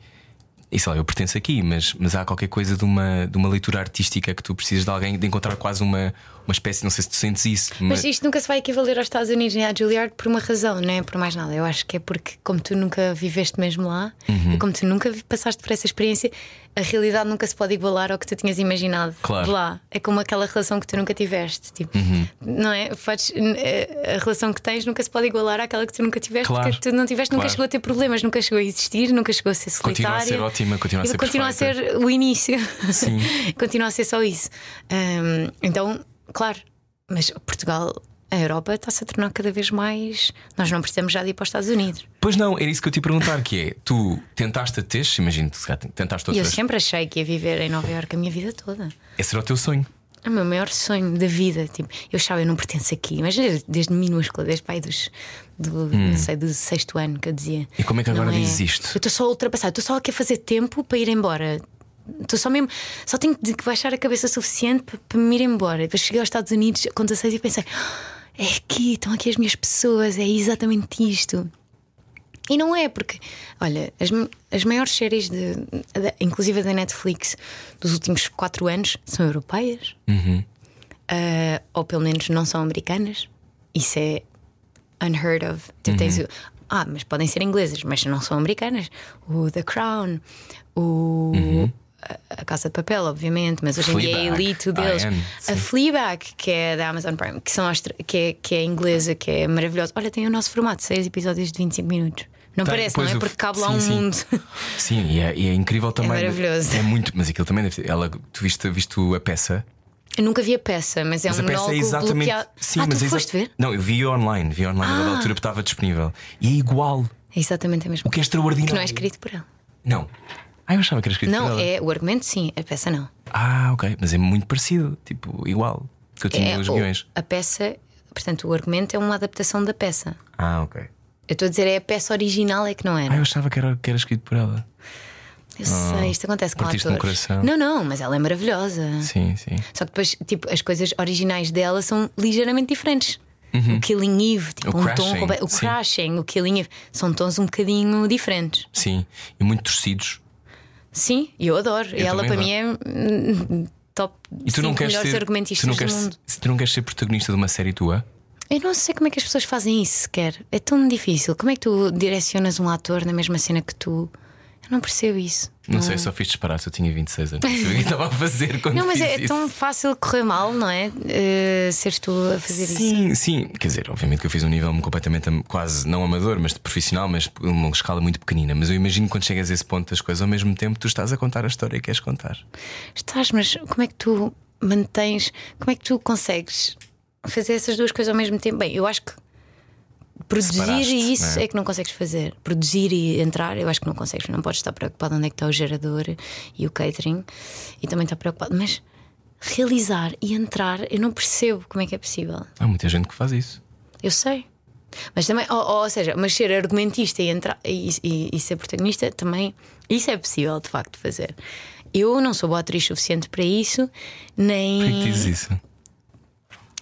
sei lá, eu pertenço aqui, mas, mas há qualquer coisa de uma, de uma leitura artística que tu precisas de alguém, de encontrar quase uma, uma espécie, não sei se tu sentes isso, Mas isto nunca se vai equivaler aos Estados Unidos nem à Juilliard por uma razão, não é por mais nada. Eu acho que é porque, como tu nunca viveste mesmo lá Uhum. e como tu nunca passaste por essa experiência, a realidade nunca se pode igualar ao que tu tinhas imaginado Claro. de lá. É como aquela relação que tu nunca tiveste. Tipo, Uhum. Não é? Podes- a relação que tens nunca se pode igualar àquela que tu nunca tiveste, Claro. porque tu não tiveste, nunca Claro. chegou a ter problemas, nunca chegou a existir, nunca chegou a ser solitária. Continua a ser ótima, continua a ser Continua a perfeita. ser o início. Sim. <laughs> continua a ser só isso. Hum, então, claro, mas Portugal, a Europa está-se a tornar cada vez mais. Nós não precisamos já de ir para os Estados Unidos. Pois não, era isso que eu te ia perguntar: que é, tu tentaste a ter, imagino que tentaste E eu outras. sempre achei que ia viver em Nova Iorque a minha vida toda. Esse era o teu sonho. É o meu maior sonho da vida. Tipo, eu achava, eu não pertenço aqui, mas desde, minúscula, desde pai dos, do, não sei, do sexto ano que eu dizia. Hum. E como é que agora "Não dizes isto?" Eu estou só a ultrapassar, estou só aqui a fazer tempo para ir embora. Estou só mesmo, só tenho de baixar a cabeça suficiente para, para me ir embora. Depois cheguei aos Estados Unidos com 16 e pensei: "Ah, é aqui, estão aqui as minhas pessoas, é exatamente isto. E não é, porque, olha, as, as maiores séries, de, da- inclusive da Netflix, dos últimos 4 anos, são europeias. Ah, ou pelo menos não são americanas. Isso é unheard of. Tu tens o- ah, mas podem ser inglesas, mas não são americanas. O The Crown, o. a- A Casa de Papel, obviamente, mas hoje em dia é a elite Ah, deles. é? a. Fleabag, que é da Amazon Prime, que, são que, é, que é inglesa, que é maravilhosa. Olha, tem o nosso formato, 6 episódios de 25 minutos. Não Tem- parece, não é? Porque cabe lá um sim. mundo. <laughs> Sim, e é, e é incrível também. maravilhoso. É muito, mas aquilo também deve ser. Ela, tu viste, viste a peça? Eu nunca vi a peça, mas é Mas um a peça é exatamente. bloqueado. Sim, ah, mas tu é exa- foste ver? Não, eu vi online, vi online na Ah. altura que estava disponível. E é igual. É exatamente a mesma O que é extraordinário. Que não é escrito por ela. Não. Ah, eu achava que era escrito por Não, ela. é o argumento, sim, a peça não. Ah, ok. Mas é muito parecido. Tipo, igual. Que eu tinha É, os o- guiões. a peça, portanto, o argumento é uma adaptação da peça. Ah, ok. Eu estou a dizer, é a peça original, é que não Ah, era. eu achava que era, que era escrito por ela. Eu sei, isto acontece com atores. o coração. Não, não, mas ela é maravilhosa. Sim, sim. Só que depois, tipo, as coisas originais dela são ligeiramente diferentes. O Killing Eve, tipo, O um Crashing, tom. O sim. Crashing, o Killing Eve, são tons um bocadinho diferentes. Sim. E muito torcidos. Sim, eu adoro. e ela para também mim é top E tu não queres melhores ser. argumentistas Tu não do mundo. tu não queres ser protagonista de uma série tua? Eu não sei como é que as pessoas fazem isso sequer. É tão difícil. Como é que tu direcionas um ator na mesma cena que tu? Não percebo isso. Não sei, só fiz disparar se eu tinha 26 anos. Não sei o que estava a fazer quando Não, mas é, é tão fácil correr mal, não é? Eh, seres tu a fazer isso. Sim, sim. Quer dizer, obviamente que eu fiz um nível completamente am- quase não amador, mas de profissional, mas uma escala muito pequenina. Mas eu imagino que quando chegas a esse ponto das coisas, ao mesmo tempo tu estás a contar a história que queres contar. Estás, mas como é que tu mantens, como é que tu consegues fazer essas duas coisas ao mesmo tempo? Bem, eu acho que produzir Separaste, e isso não é? é que não consegues fazer. Produzir e entrar, eu acho que não consegues. Não podes estar preocupado onde é que está o gerador e o catering e também estar preocupado. Mas realizar e entrar, eu não percebo como é que é possível. Há muita gente que faz isso. Eu sei. Mas também, ou, ou, ou seja, mas ser argumentista e, entrar, e, e- e ser protagonista também, isso é possível de facto fazer. Eu não sou boa atriz suficiente para isso, nem. Por que que dizes isso?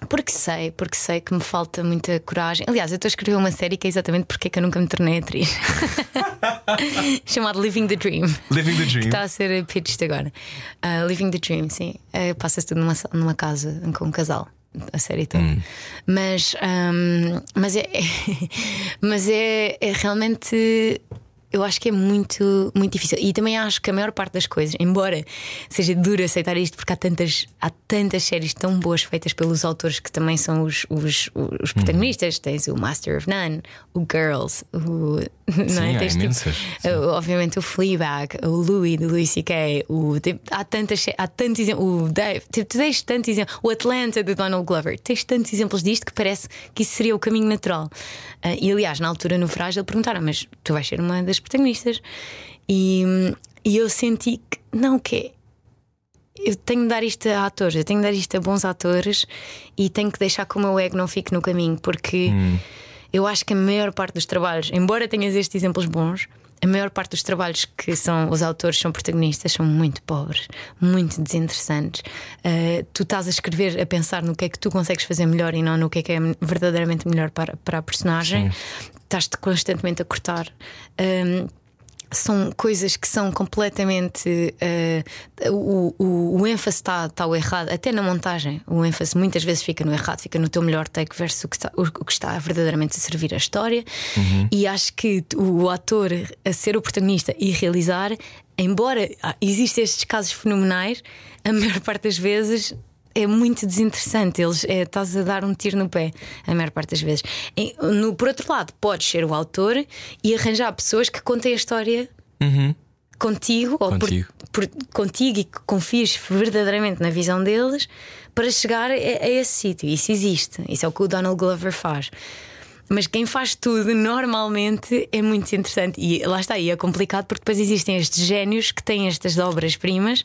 Porque sei, porque sei que me falta muita coragem. Aliás, eu estou a escrever uma série que é exatamente porque é que eu nunca me tornei atriz. <laughs> Chamada Living the Dream. Living the Dream. Está a ser pitched agora. Ah, Living the Dream, sim. Uh, Passa-se tudo numa, numa casa com um casal. A série toda. Mas, ahm, mas, é, <laughs> mas é, é realmente. Eu acho que é muito, muito difícil. E também acho que a maior parte das coisas, embora seja duro aceitar isto, porque há tantas, há tantas séries tão boas feitas pelos autores que também são os, os, os protagonistas. Tens o Master of None, o Girls, o. não é? Sim, há Tens, tipo, imensas. Sim. Uh, obviamente o Fleabag, o Louis do Louis C.K., o, tipo, há tantas, há tantos exemplos, o Dave, tipo, tu tens tantos exemplos, o Atlanta do Donald Glover, tens tantos exemplos disto que parece que isso seria o caminho natural. Uh, e aliás, na altura no Frágil perguntaram, mas tu vais ser uma das protagonistas? E, e eu senti que não, que é. Eu tenho de dar isto a atores, eu tenho de dar isto a bons atores e tenho que deixar que o meu ego não fique no caminho, porque eu acho que a maior parte dos trabalhos, embora tenhas estes exemplos bons, a maior parte dos trabalhos que são os autores são protagonistas são muito pobres, muito desinteressantes. Uh, tu estás a escrever a pensar no que é que tu consegues fazer melhor e não no que é que é verdadeiramente melhor para, para a personagem. Estás-te constantemente a cortar. Um, são coisas que são completamente. uh, o, o, o ênfase está tá ao errado, até na montagem. O ênfase muitas vezes fica no errado, fica no teu melhor take versus o que está, o, que está verdadeiramente a servir a história. E acho que o, o ator a ser o protagonista e realizar, embora ah, existam estes casos fenomenais, a maior <laughs> parte das vezes é muito desinteressante. Eles é, estás a dar um tiro no pé, a maior parte das vezes. E, no, por outro lado, podes ser o autor e arranjar pessoas que contem a história contigo, ou por- Contigo. por- contigo e que confies verdadeiramente na visão deles para chegar a, a esse sítio. Isso existe. Isso é o que o Donald Glover faz. Mas quem faz tudo normalmente é muito interessante. E lá está, e é complicado porque depois existem estes génios que têm estas obras-primas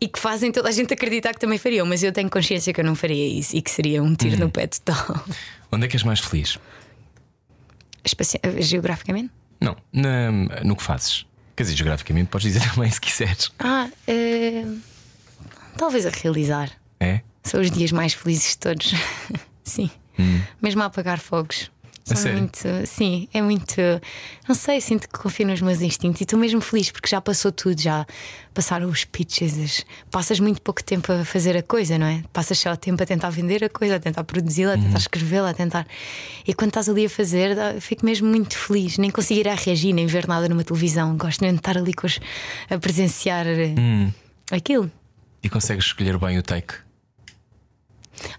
e que fazem toda a gente acreditar que também fariam. Mas eu tenho consciência que eu não faria isso e que seria um tiro no pé total. Onde é que és mais feliz? Espaci- Geograficamente? Não, na- no que fazes. Quer dizer, geograficamente podes dizer <laughs> também se quiseres. Ah, eh, talvez a realizar. É? São os dias mais felizes de todos. <laughs> sim. Mesmo a apagar fogos. A São sério? muito. Sim, é muito. Não sei, sinto que confio nos meus instintos e estou mesmo feliz porque já passou tudo, já passaram os pitches. as- Passas muito pouco tempo a fazer a coisa, não é? Passas só tempo a tentar vender a coisa, a tentar produzi-la, a tentar escrevê-la, a tentar. E quando estás ali a fazer, fico mesmo muito feliz. Nem conseguir a reagir, nem ver nada numa televisão. Gosto mesmo de estar ali os, a presenciar eh, aquilo. E consegues escolher bem o take?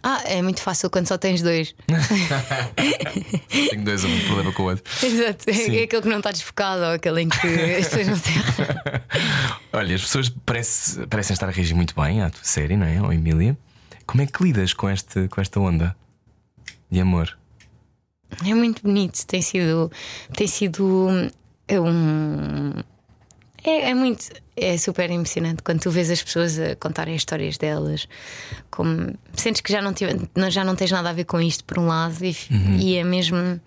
Ah, é muito fácil quando só tens dois. <laughs> Tenho dois, um problema com o outro. Exato. É, Sim. é aquele que não está desfocado ou aquele em que as pessoas não têm. <laughs> Olha, as pessoas parece- parecem estar a reagir muito bem à tua série, não é? Ou Emília. Como é que lidas com, este, com esta onda de amor? É muito bonito, tem sido. Tem sido um. É, é muito. É super emocionante quando tu vês as pessoas a contarem as histórias delas. Como, sentes que já não, tive, já não tens nada a ver com isto, por um lado, e, f- e é mesmo.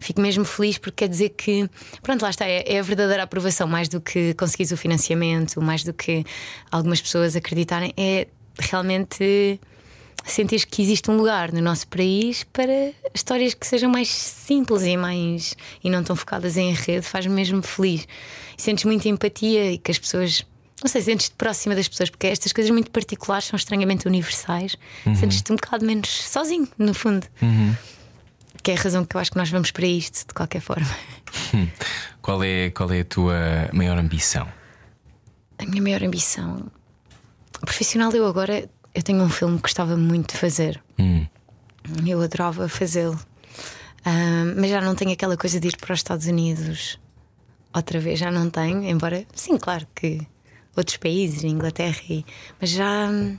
Fico mesmo feliz porque quer dizer que. Pronto, lá está, é, é a verdadeira aprovação, mais do que conseguires o financiamento, mais do que algumas pessoas acreditarem. É realmente sentir que existe um lugar no nosso país para histórias que sejam mais simples e mais e não tão focadas em rede faz-me mesmo feliz. Sentes muita empatia e que as pessoas não sei, sentes-te próxima das pessoas, porque estas coisas muito particulares são estranhamente universais. Sentes-te um bocado menos sozinho, no fundo. Que é a razão que eu acho que nós vamos para isto, de qualquer forma. Qual é, qual é a tua maior ambição? A minha maior ambição profissional, eu agora eu tenho um filme que gostava muito de fazer. Hum. Eu adorava fazê-lo. Ah, mas já não tenho aquela coisa de ir para os Estados Unidos outra vez, já não tenho, embora, sim, claro que outros países, Inglaterra, e- mas já hum,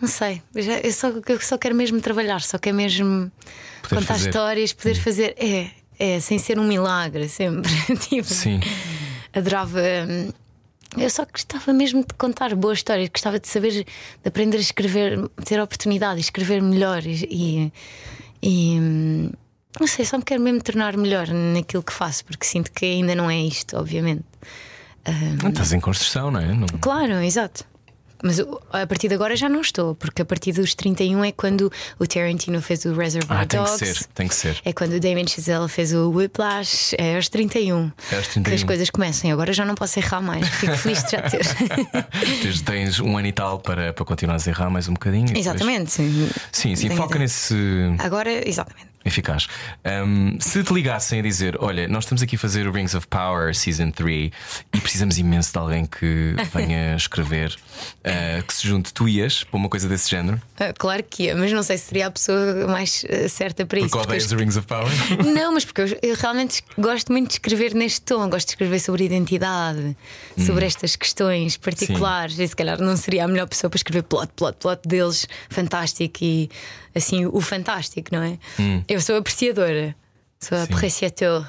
não sei, já, eu, só, eu só quero mesmo trabalhar, só quero mesmo Poder contar fazer. histórias, poder fazer, é, é, sem ser um milagre, sempre. <laughs> tipo, Sim. adorava. hum, Eu só gostava mesmo de contar boas histórias, gostava de saber, de aprender a escrever, ter a oportunidade de escrever melhor e, e, hum, não sei, só me quero mesmo tornar melhor naquilo que faço, porque sinto que ainda não é isto, obviamente. Não estás em construção, não é? Não- Claro, exato. Mas a partir de agora já não estou, porque a partir dos 31 é quando o Tarantino fez o Reservoir Ah, tem que Dogs. ser, tem que ser. É quando o Damien Chazelle fez o Whiplash, é aos 31. É aos Que 31. as coisas começam. Agora já não posso errar mais. Fico feliz de já ter. <laughs> Tens, tens um ano e tal para, para continuares a errar mais um bocadinho. e depois- Exatamente. Sim, sim, Tenho foca nesse. Agora, exatamente. Eficaz. Um, se te ligassem a dizer: Olha, nós estamos aqui a fazer o Rings of Power Season 3 e precisamos imenso de alguém que venha <laughs> escrever, uh, que se junte, tu ias para uma coisa desse género? Ah, Claro que ia, mas não sei se seria a pessoa mais ah, certa para isso. Porque porque odeias o Rings of Power? <laughs> Não, mas porque eu, eu realmente gosto muito de escrever neste tom, gosto de escrever sobre identidade, Hum. sobre estas questões particulares. E se calhar não seria a melhor pessoa para escrever plot, plot, plot deles fantástico e assim o fantástico, não é? Hum. Eu sou apreciadora. Sou apreciador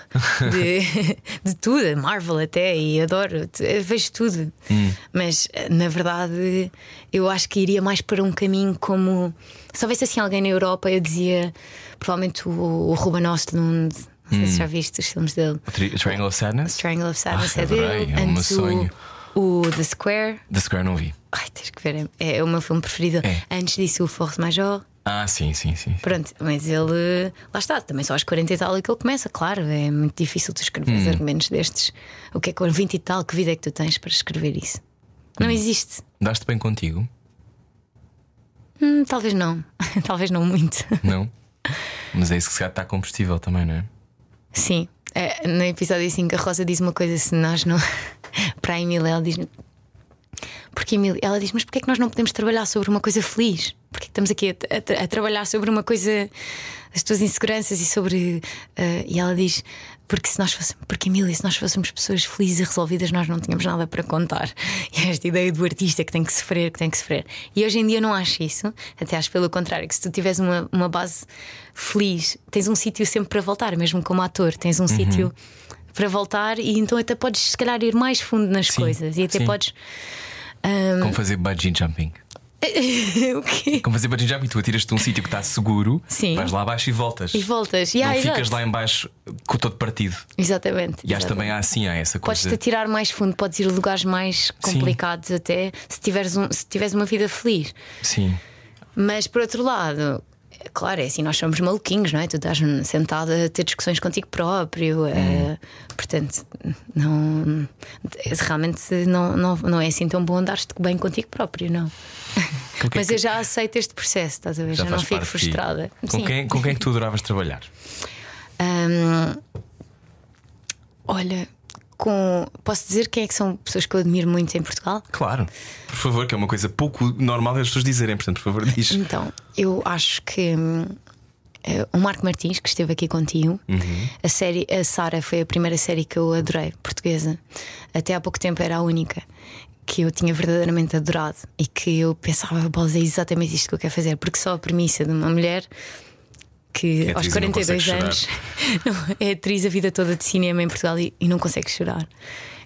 de, <laughs> de tudo, Marvel até, e adoro, vejo tudo. Hum. Mas na verdade eu acho que iria mais para um caminho como se houvesse assim alguém na Europa, eu dizia provavelmente o, o Ruben Ostlund. Não sei se já viste os filmes dele. Tri- Triangle of Sadness? Triangle of Sadness Ah, é dele. é Antes sonho. o, o The Square. The Square não vi. Ai, tens que ver, é, é o meu filme preferido. É. Antes disso, o Force Major. Ah, sim, sim, sim. Pronto, mas ele. Lá está, também só aos 40 e tal é que ele começa, claro. É muito difícil tu escrever Hum. argumentos destes. O que é com 20 e tal, que vida é que tu tens para escrever isso? Não Hum. existe. Daste bem contigo? Hum, talvez não. <laughs> talvez não muito. Não? <laughs> Mas é isso que se calhar está combustível também, não é? Sim. É, no episódio 5, a Rosa diz uma coisa: se nós não. <laughs> para a Emília, ela diz. Porque Emília, ela diz: Mas porquê é que nós não podemos trabalhar sobre uma coisa feliz? Porquê é que estamos aqui a, a tra- a trabalhar sobre uma coisa. as tuas inseguranças e sobre. eh, e ela diz: Porque se nós fôssemos. Porque Emília, se nós fôssemos pessoas felizes e resolvidas, nós não tínhamos nada para contar. E esta ideia do artista que tem que sofrer, que tem que sofrer. E hoje em dia eu não acho isso. Até acho pelo contrário, que se tu tiveres uma, uma base feliz, tens um sítio sempre para voltar, mesmo como ator, tens Uhum. um sítio para voltar e então até podes se calhar ir mais fundo nas Sim, coisas e até sim. podes. Como fazer bungee jumping. <laughs> o quê? Como fazer bungee jumping, tu atiras-te um sítio que está seguro, Sim. vais lá abaixo e voltas. E voltas. Não Yeah, ficas exato. lá embaixo com todo partido. Exatamente. E acho exatamente. também há assim, há essa coisa. Podes-te atirar mais fundo, podes ir a lugares mais complicados até se tiveres, um, se tiveres uma vida feliz. Sim. Mas por outro lado, claro, é assim, nós somos maluquinhos, não é? Tu estás sentado a ter discussões contigo próprio. eh, portanto, não. Realmente não, não, não é assim tão bom andar-te bem contigo próprio, não. Mas que- eu já aceito este processo, estás a ver? Já, não faz fico de frustrada. Com Sim. quem, com quem é que tu adoravas trabalhar? Hum, olha, com. Posso dizer quem é que são pessoas que eu admiro muito em Portugal? Claro, por favor, que é uma coisa pouco normal as pessoas dizerem, portanto, por favor, diz. Então, eu acho que hum, eh, o Marco Martins, que esteve aqui contigo, a série A Sara foi a primeira série que eu adorei, portuguesa. Até há pouco tempo era a única que eu tinha verdadeiramente adorado e que eu pensava, é exatamente isto que eu quero fazer, porque só a premissa de uma mulher que É aos atriz e não 42 consegue anos <laughs> não, é atriz a vida toda de cinema em Portugal e, e não consegue chorar.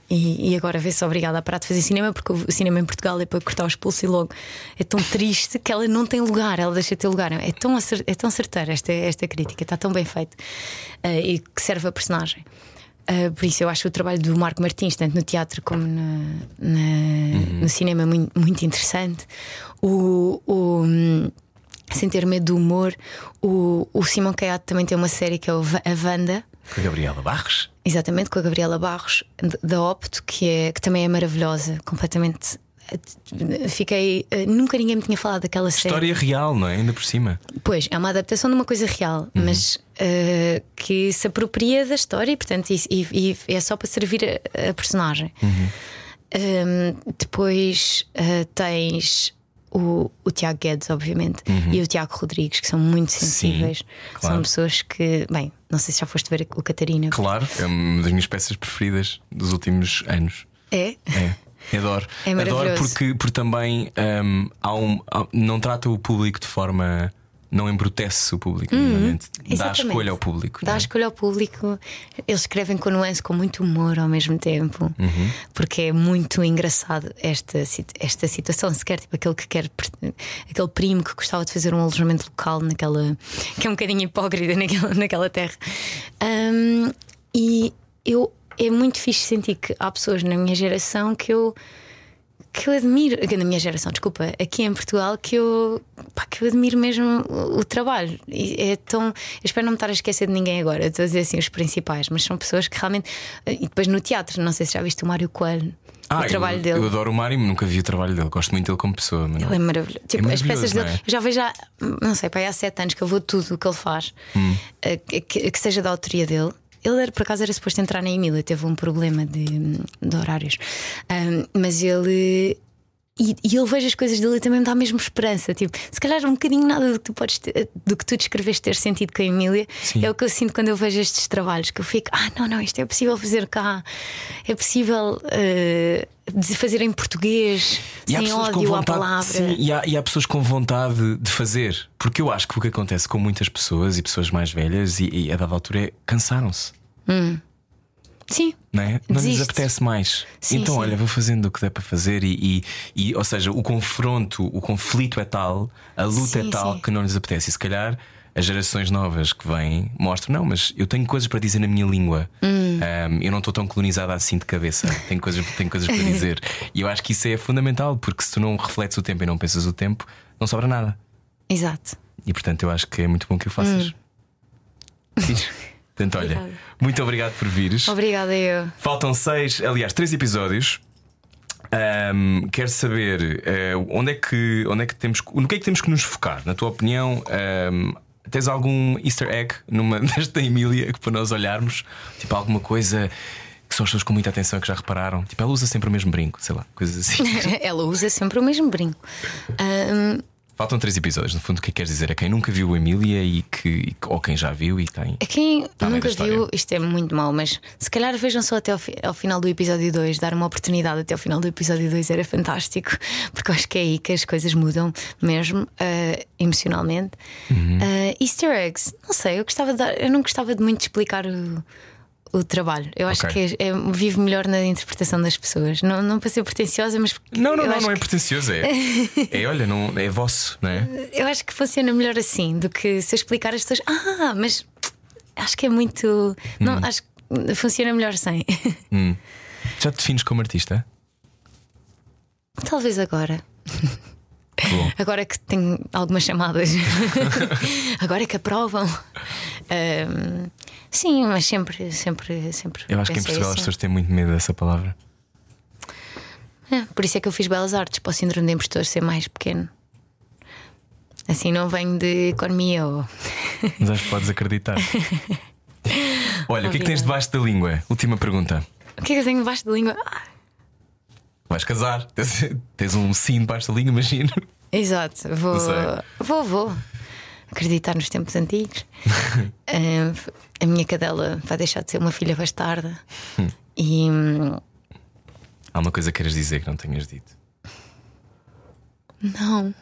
E, e agora vê-se obrigada a parar de fazer cinema porque o cinema em Portugal é para cortar os pulsos e logo é tão triste que ela não tem lugar, ela deixa de ter lugar. É tão, é tão certeira esta, esta crítica, está tão bem feito eh, e que serve a personagem. Eh, por isso eu acho o trabalho do Marco Martins, tanto no teatro como na- na- no cinema, muito, muito interessante. O, o, hum, sem ter medo do humor, o, o Simão Caiado também tem uma série que é a Wanda. Com a Gabriela Barros. Exatamente, com a Gabriela Barros, da Opto, que, é, que também é maravilhosa, completamente. eh, Fiquei. eh, Nunca ninguém me tinha falado daquela série. História real, não é? Ainda por cima. Pois, é uma adaptação de uma coisa real, mas eh, que se apropria da história e, portanto, e, e- e é só para servir a, a personagem. Um, depois eh, tens o, o Tiago Guedes, obviamente, e o Tiago Rodrigues, que são muito sensíveis. claro. São pessoas que, bem, não sei se já foste ver o Catarina. Claro, é uma das minhas peças preferidas dos últimos anos. É? É. Adoro. É Adoro porque, porque também hum, há um, há- não trata o público de forma. Não embrutece o público, minimamente. Dá escolha ao público. Dá é? escolha ao público. Eles escrevem com nuance, com muito humor ao mesmo tempo, Uhum. porque é muito engraçado esta, esta situação. Sequer tipo aquele que quer, aquele primo que gostava de fazer um alojamento local naquela. que é um bocadinho hipócrita <laughs> naquela, naquela terra. Ahm, e eu. É muito fixe sentir que há pessoas na minha geração que eu que eu admiro, na minha geração, desculpa, aqui em Portugal, que eu, pá, que eu admiro mesmo o, o trabalho. E é tão. Eu espero não me estar a esquecer de ninguém agora, eu estou a dizer assim os principais, mas são pessoas que realmente. E depois no teatro, não sei se já viste o Mário Coelho, Ah, o trabalho eu, dele. Eu adoro o Mário, nunca vi o trabalho dele. Gosto muito dele como pessoa. Mas. Ele é maravilhoso. Tipo, as maravilhoso, peças não dele, é? eu já vejo há, não sei, pá, há sete anos que eu vou tudo o que ele faz, Hum. eh, que- que seja da autoria dele. Ele era, por acaso era suposto entrar na Emília, teve um problema de, de horários. Ahm, mas ele. E, e ele vejo as coisas dele e também me dá mesmo esperança. Tipo, se calhar um bocadinho nada do que tu podes ter- do que tu descreveste ter sentido com a Emília Sim. é o que eu sinto quando eu vejo estes trabalhos, que eu fico, ah, não, não, isto é possível fazer cá, é possível de fazer em português, E sem ódio à palavra. sim, e, há, e há pessoas com vontade de fazer. Porque eu acho que o que acontece com muitas pessoas e pessoas mais velhas e, e a dada altura é cansaram-se. Sim. Não, é? não lhes apetece mais. Sim, então, sim. olha, vou fazendo o que der para fazer e, e, e, ou seja, o confronto, o conflito é tal, a luta Sim, é tal que não lhes apetece. E se calhar as gerações novas que vêm mostram, não, mas eu tenho coisas para dizer na minha língua. Hum. Um, eu não estou tão colonizada assim de cabeça. Tenho coisas, tenho coisas para <laughs> dizer. E eu acho que isso é fundamental, porque se tu não refletes o tempo e não pensas o tempo, não sobra nada. Exato. E portanto eu acho que é muito bom que o faças. Fixe. <laughs> Portanto, olha, Obrigada. muito obrigado por vires. Obrigada, eu. Faltam seis, aliás, três episódios. Ahm, quero saber eh, onde é que onde é que temos no que é que temos que nos focar na tua opinião ahm, tens algum Easter egg numa <laughs> desta Emília que para nós olharmos tipo alguma coisa que são as pessoas com muita atenção que já repararam tipo ela usa sempre o mesmo brinco sei lá coisas assim <laughs> Ela usa sempre o mesmo brinco. Ahm, faltam três episódios no fundo o que é que queres dizer a quem nunca viu a Emília e que ou quem já viu e tem a quem Tá nunca viu, isto é muito mau, mas se calhar vejam só até ao, fi- ao final do episódio 2, dar uma oportunidade até ao final do episódio 2 era fantástico, <laughs> porque acho que é aí que as coisas mudam mesmo, ah, emocionalmente. Uhum. Ah, Easter eggs, não sei, eu gostava de dar- eu não gostava de muito explicar o. O trabalho, eu acho Ok. que é, é- vive melhor na interpretação das pessoas. Não, não para ser pretenciosa, mas não não não não é pretencioso é <laughs> é olha não é vosso não é Eu acho que funciona melhor assim do que se eu explicar às pessoas. Ah, mas acho que é muito. Não, acho que funciona melhor sem. <laughs> já te defines como artista Talvez agora. <laughs> Bom. Agora que tenho algumas chamadas. <laughs> agora que aprovam. Ahm, sim, mas sempre, sempre, sempre. Eu acho que em Portugal as assim. pessoas têm muito medo dessa palavra. É, por isso é que eu fiz belas artes para o síndrome de impostor ser mais pequeno. Assim não venho de economia ou. <laughs> Mas acho que podes acreditar. <laughs> Olha, o que é que tens Obrigada. debaixo da língua? Última pergunta. O que é que eu tenho debaixo da língua? Vais casar. <laughs> Tens, tens um sim debaixo da língua, imagino. exato, vou, vou, vou acreditar nos tempos antigos. Ah, <laughs> a minha cadela vai deixar de ser uma filha bastarda. <laughs> E hum, Há uma coisa que queres dizer que não tenhas dito. não.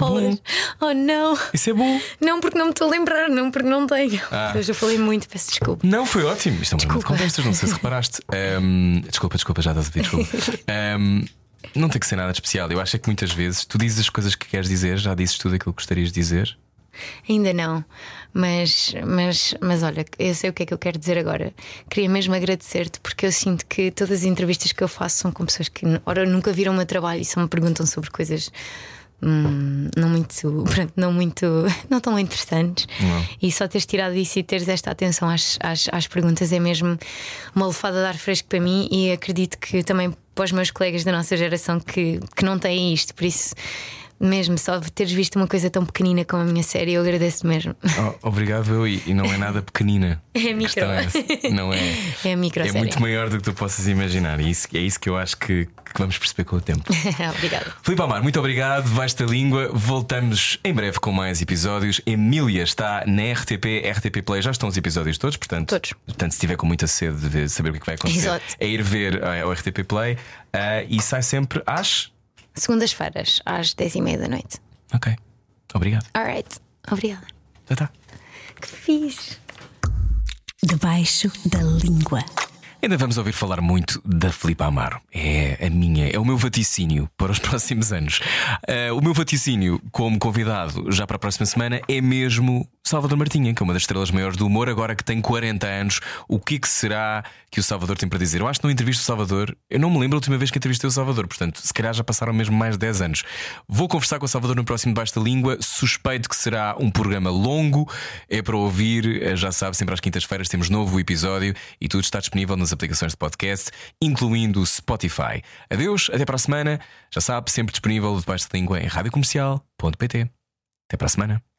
Bom. Oh não! Isso é bom. Não porque não me estou a lembrar, não porque não tenho. Ah. Eu já falei muito, peço desculpa. Não, foi ótimo. Isto é um de Desculpa. conversas, não sei se reparaste. <laughs> Ahm, desculpa, desculpa, já estás a pedir desculpa. Não tem que ser nada de especial. Eu acho é que muitas vezes tu dizes as coisas que queres dizer, já dizes tudo aquilo que gostarias de dizer. Ainda não, mas, mas, mas olha, eu sei o que é que eu quero dizer agora. Queria mesmo agradecer-te porque eu sinto que todas as entrevistas que eu faço são com pessoas que ora, nunca viram o meu trabalho e só me perguntam sobre coisas hum, não muito, pronto, não muito, <laughs> não tão interessantes. Não. E só teres tirado isso e teres esta atenção às, às, às perguntas é mesmo uma lefada de ar fresco para mim e acredito que também para os meus colegas da nossa geração que, que não têm isto, por isso. Mesmo só teres visto uma coisa tão pequenina como a minha série, eu agradeço mesmo. Oh, obrigado, eu. E, não é nada pequenina. <laughs> <laughs> É A micro. é. Não é. É micro É muito maior do que tu possas imaginar. E isso, é isso que eu acho que, que vamos perceber com o tempo. <laughs> Obrigada. Filipe Amar, muito obrigado. Basta língua. Voltamos em breve com mais episódios. Emília está na RTP, RTP Play. Já estão os episódios todos, portanto. Todos. Portanto, se estiver com muita sede de ver- saber o que é vai acontecer, Exato. é ir ver eh, ao RTP Play. Ah, e sai sempre às. Segundas-feiras, às 10h30 da noite. Ok. Obrigado. Alright. Obrigada. Já está. Que fixe. Debaixo da língua. Ainda vamos ouvir falar muito da Filipe Amaro. É a minha, é o meu vaticínio para os <laughs> próximos anos. Ah, o meu vaticínio, como convidado já para a próxima semana, é mesmo Salvador Martinha, que é uma das estrelas maiores do humor, agora que tem 40 anos. O que, que será que o Salvador tem para dizer? Eu acho que não entrevisto o Salvador. Eu não me lembro a última vez que entrevistei o Salvador, portanto, se calhar já passaram mesmo mais de 10 anos. Vou conversar com o Salvador no próximo da Língua. Suspeito que será um programa longo, é para ouvir. Eh, Já sabe, sempre às quintas-feiras temos novo episódio e tudo está disponível nas aplicações de podcast, incluindo o Spotify. Adeus, até para a semana. Já sabe, sempre disponível debaixo da língua em radiocomercial.pt. Até para a semana.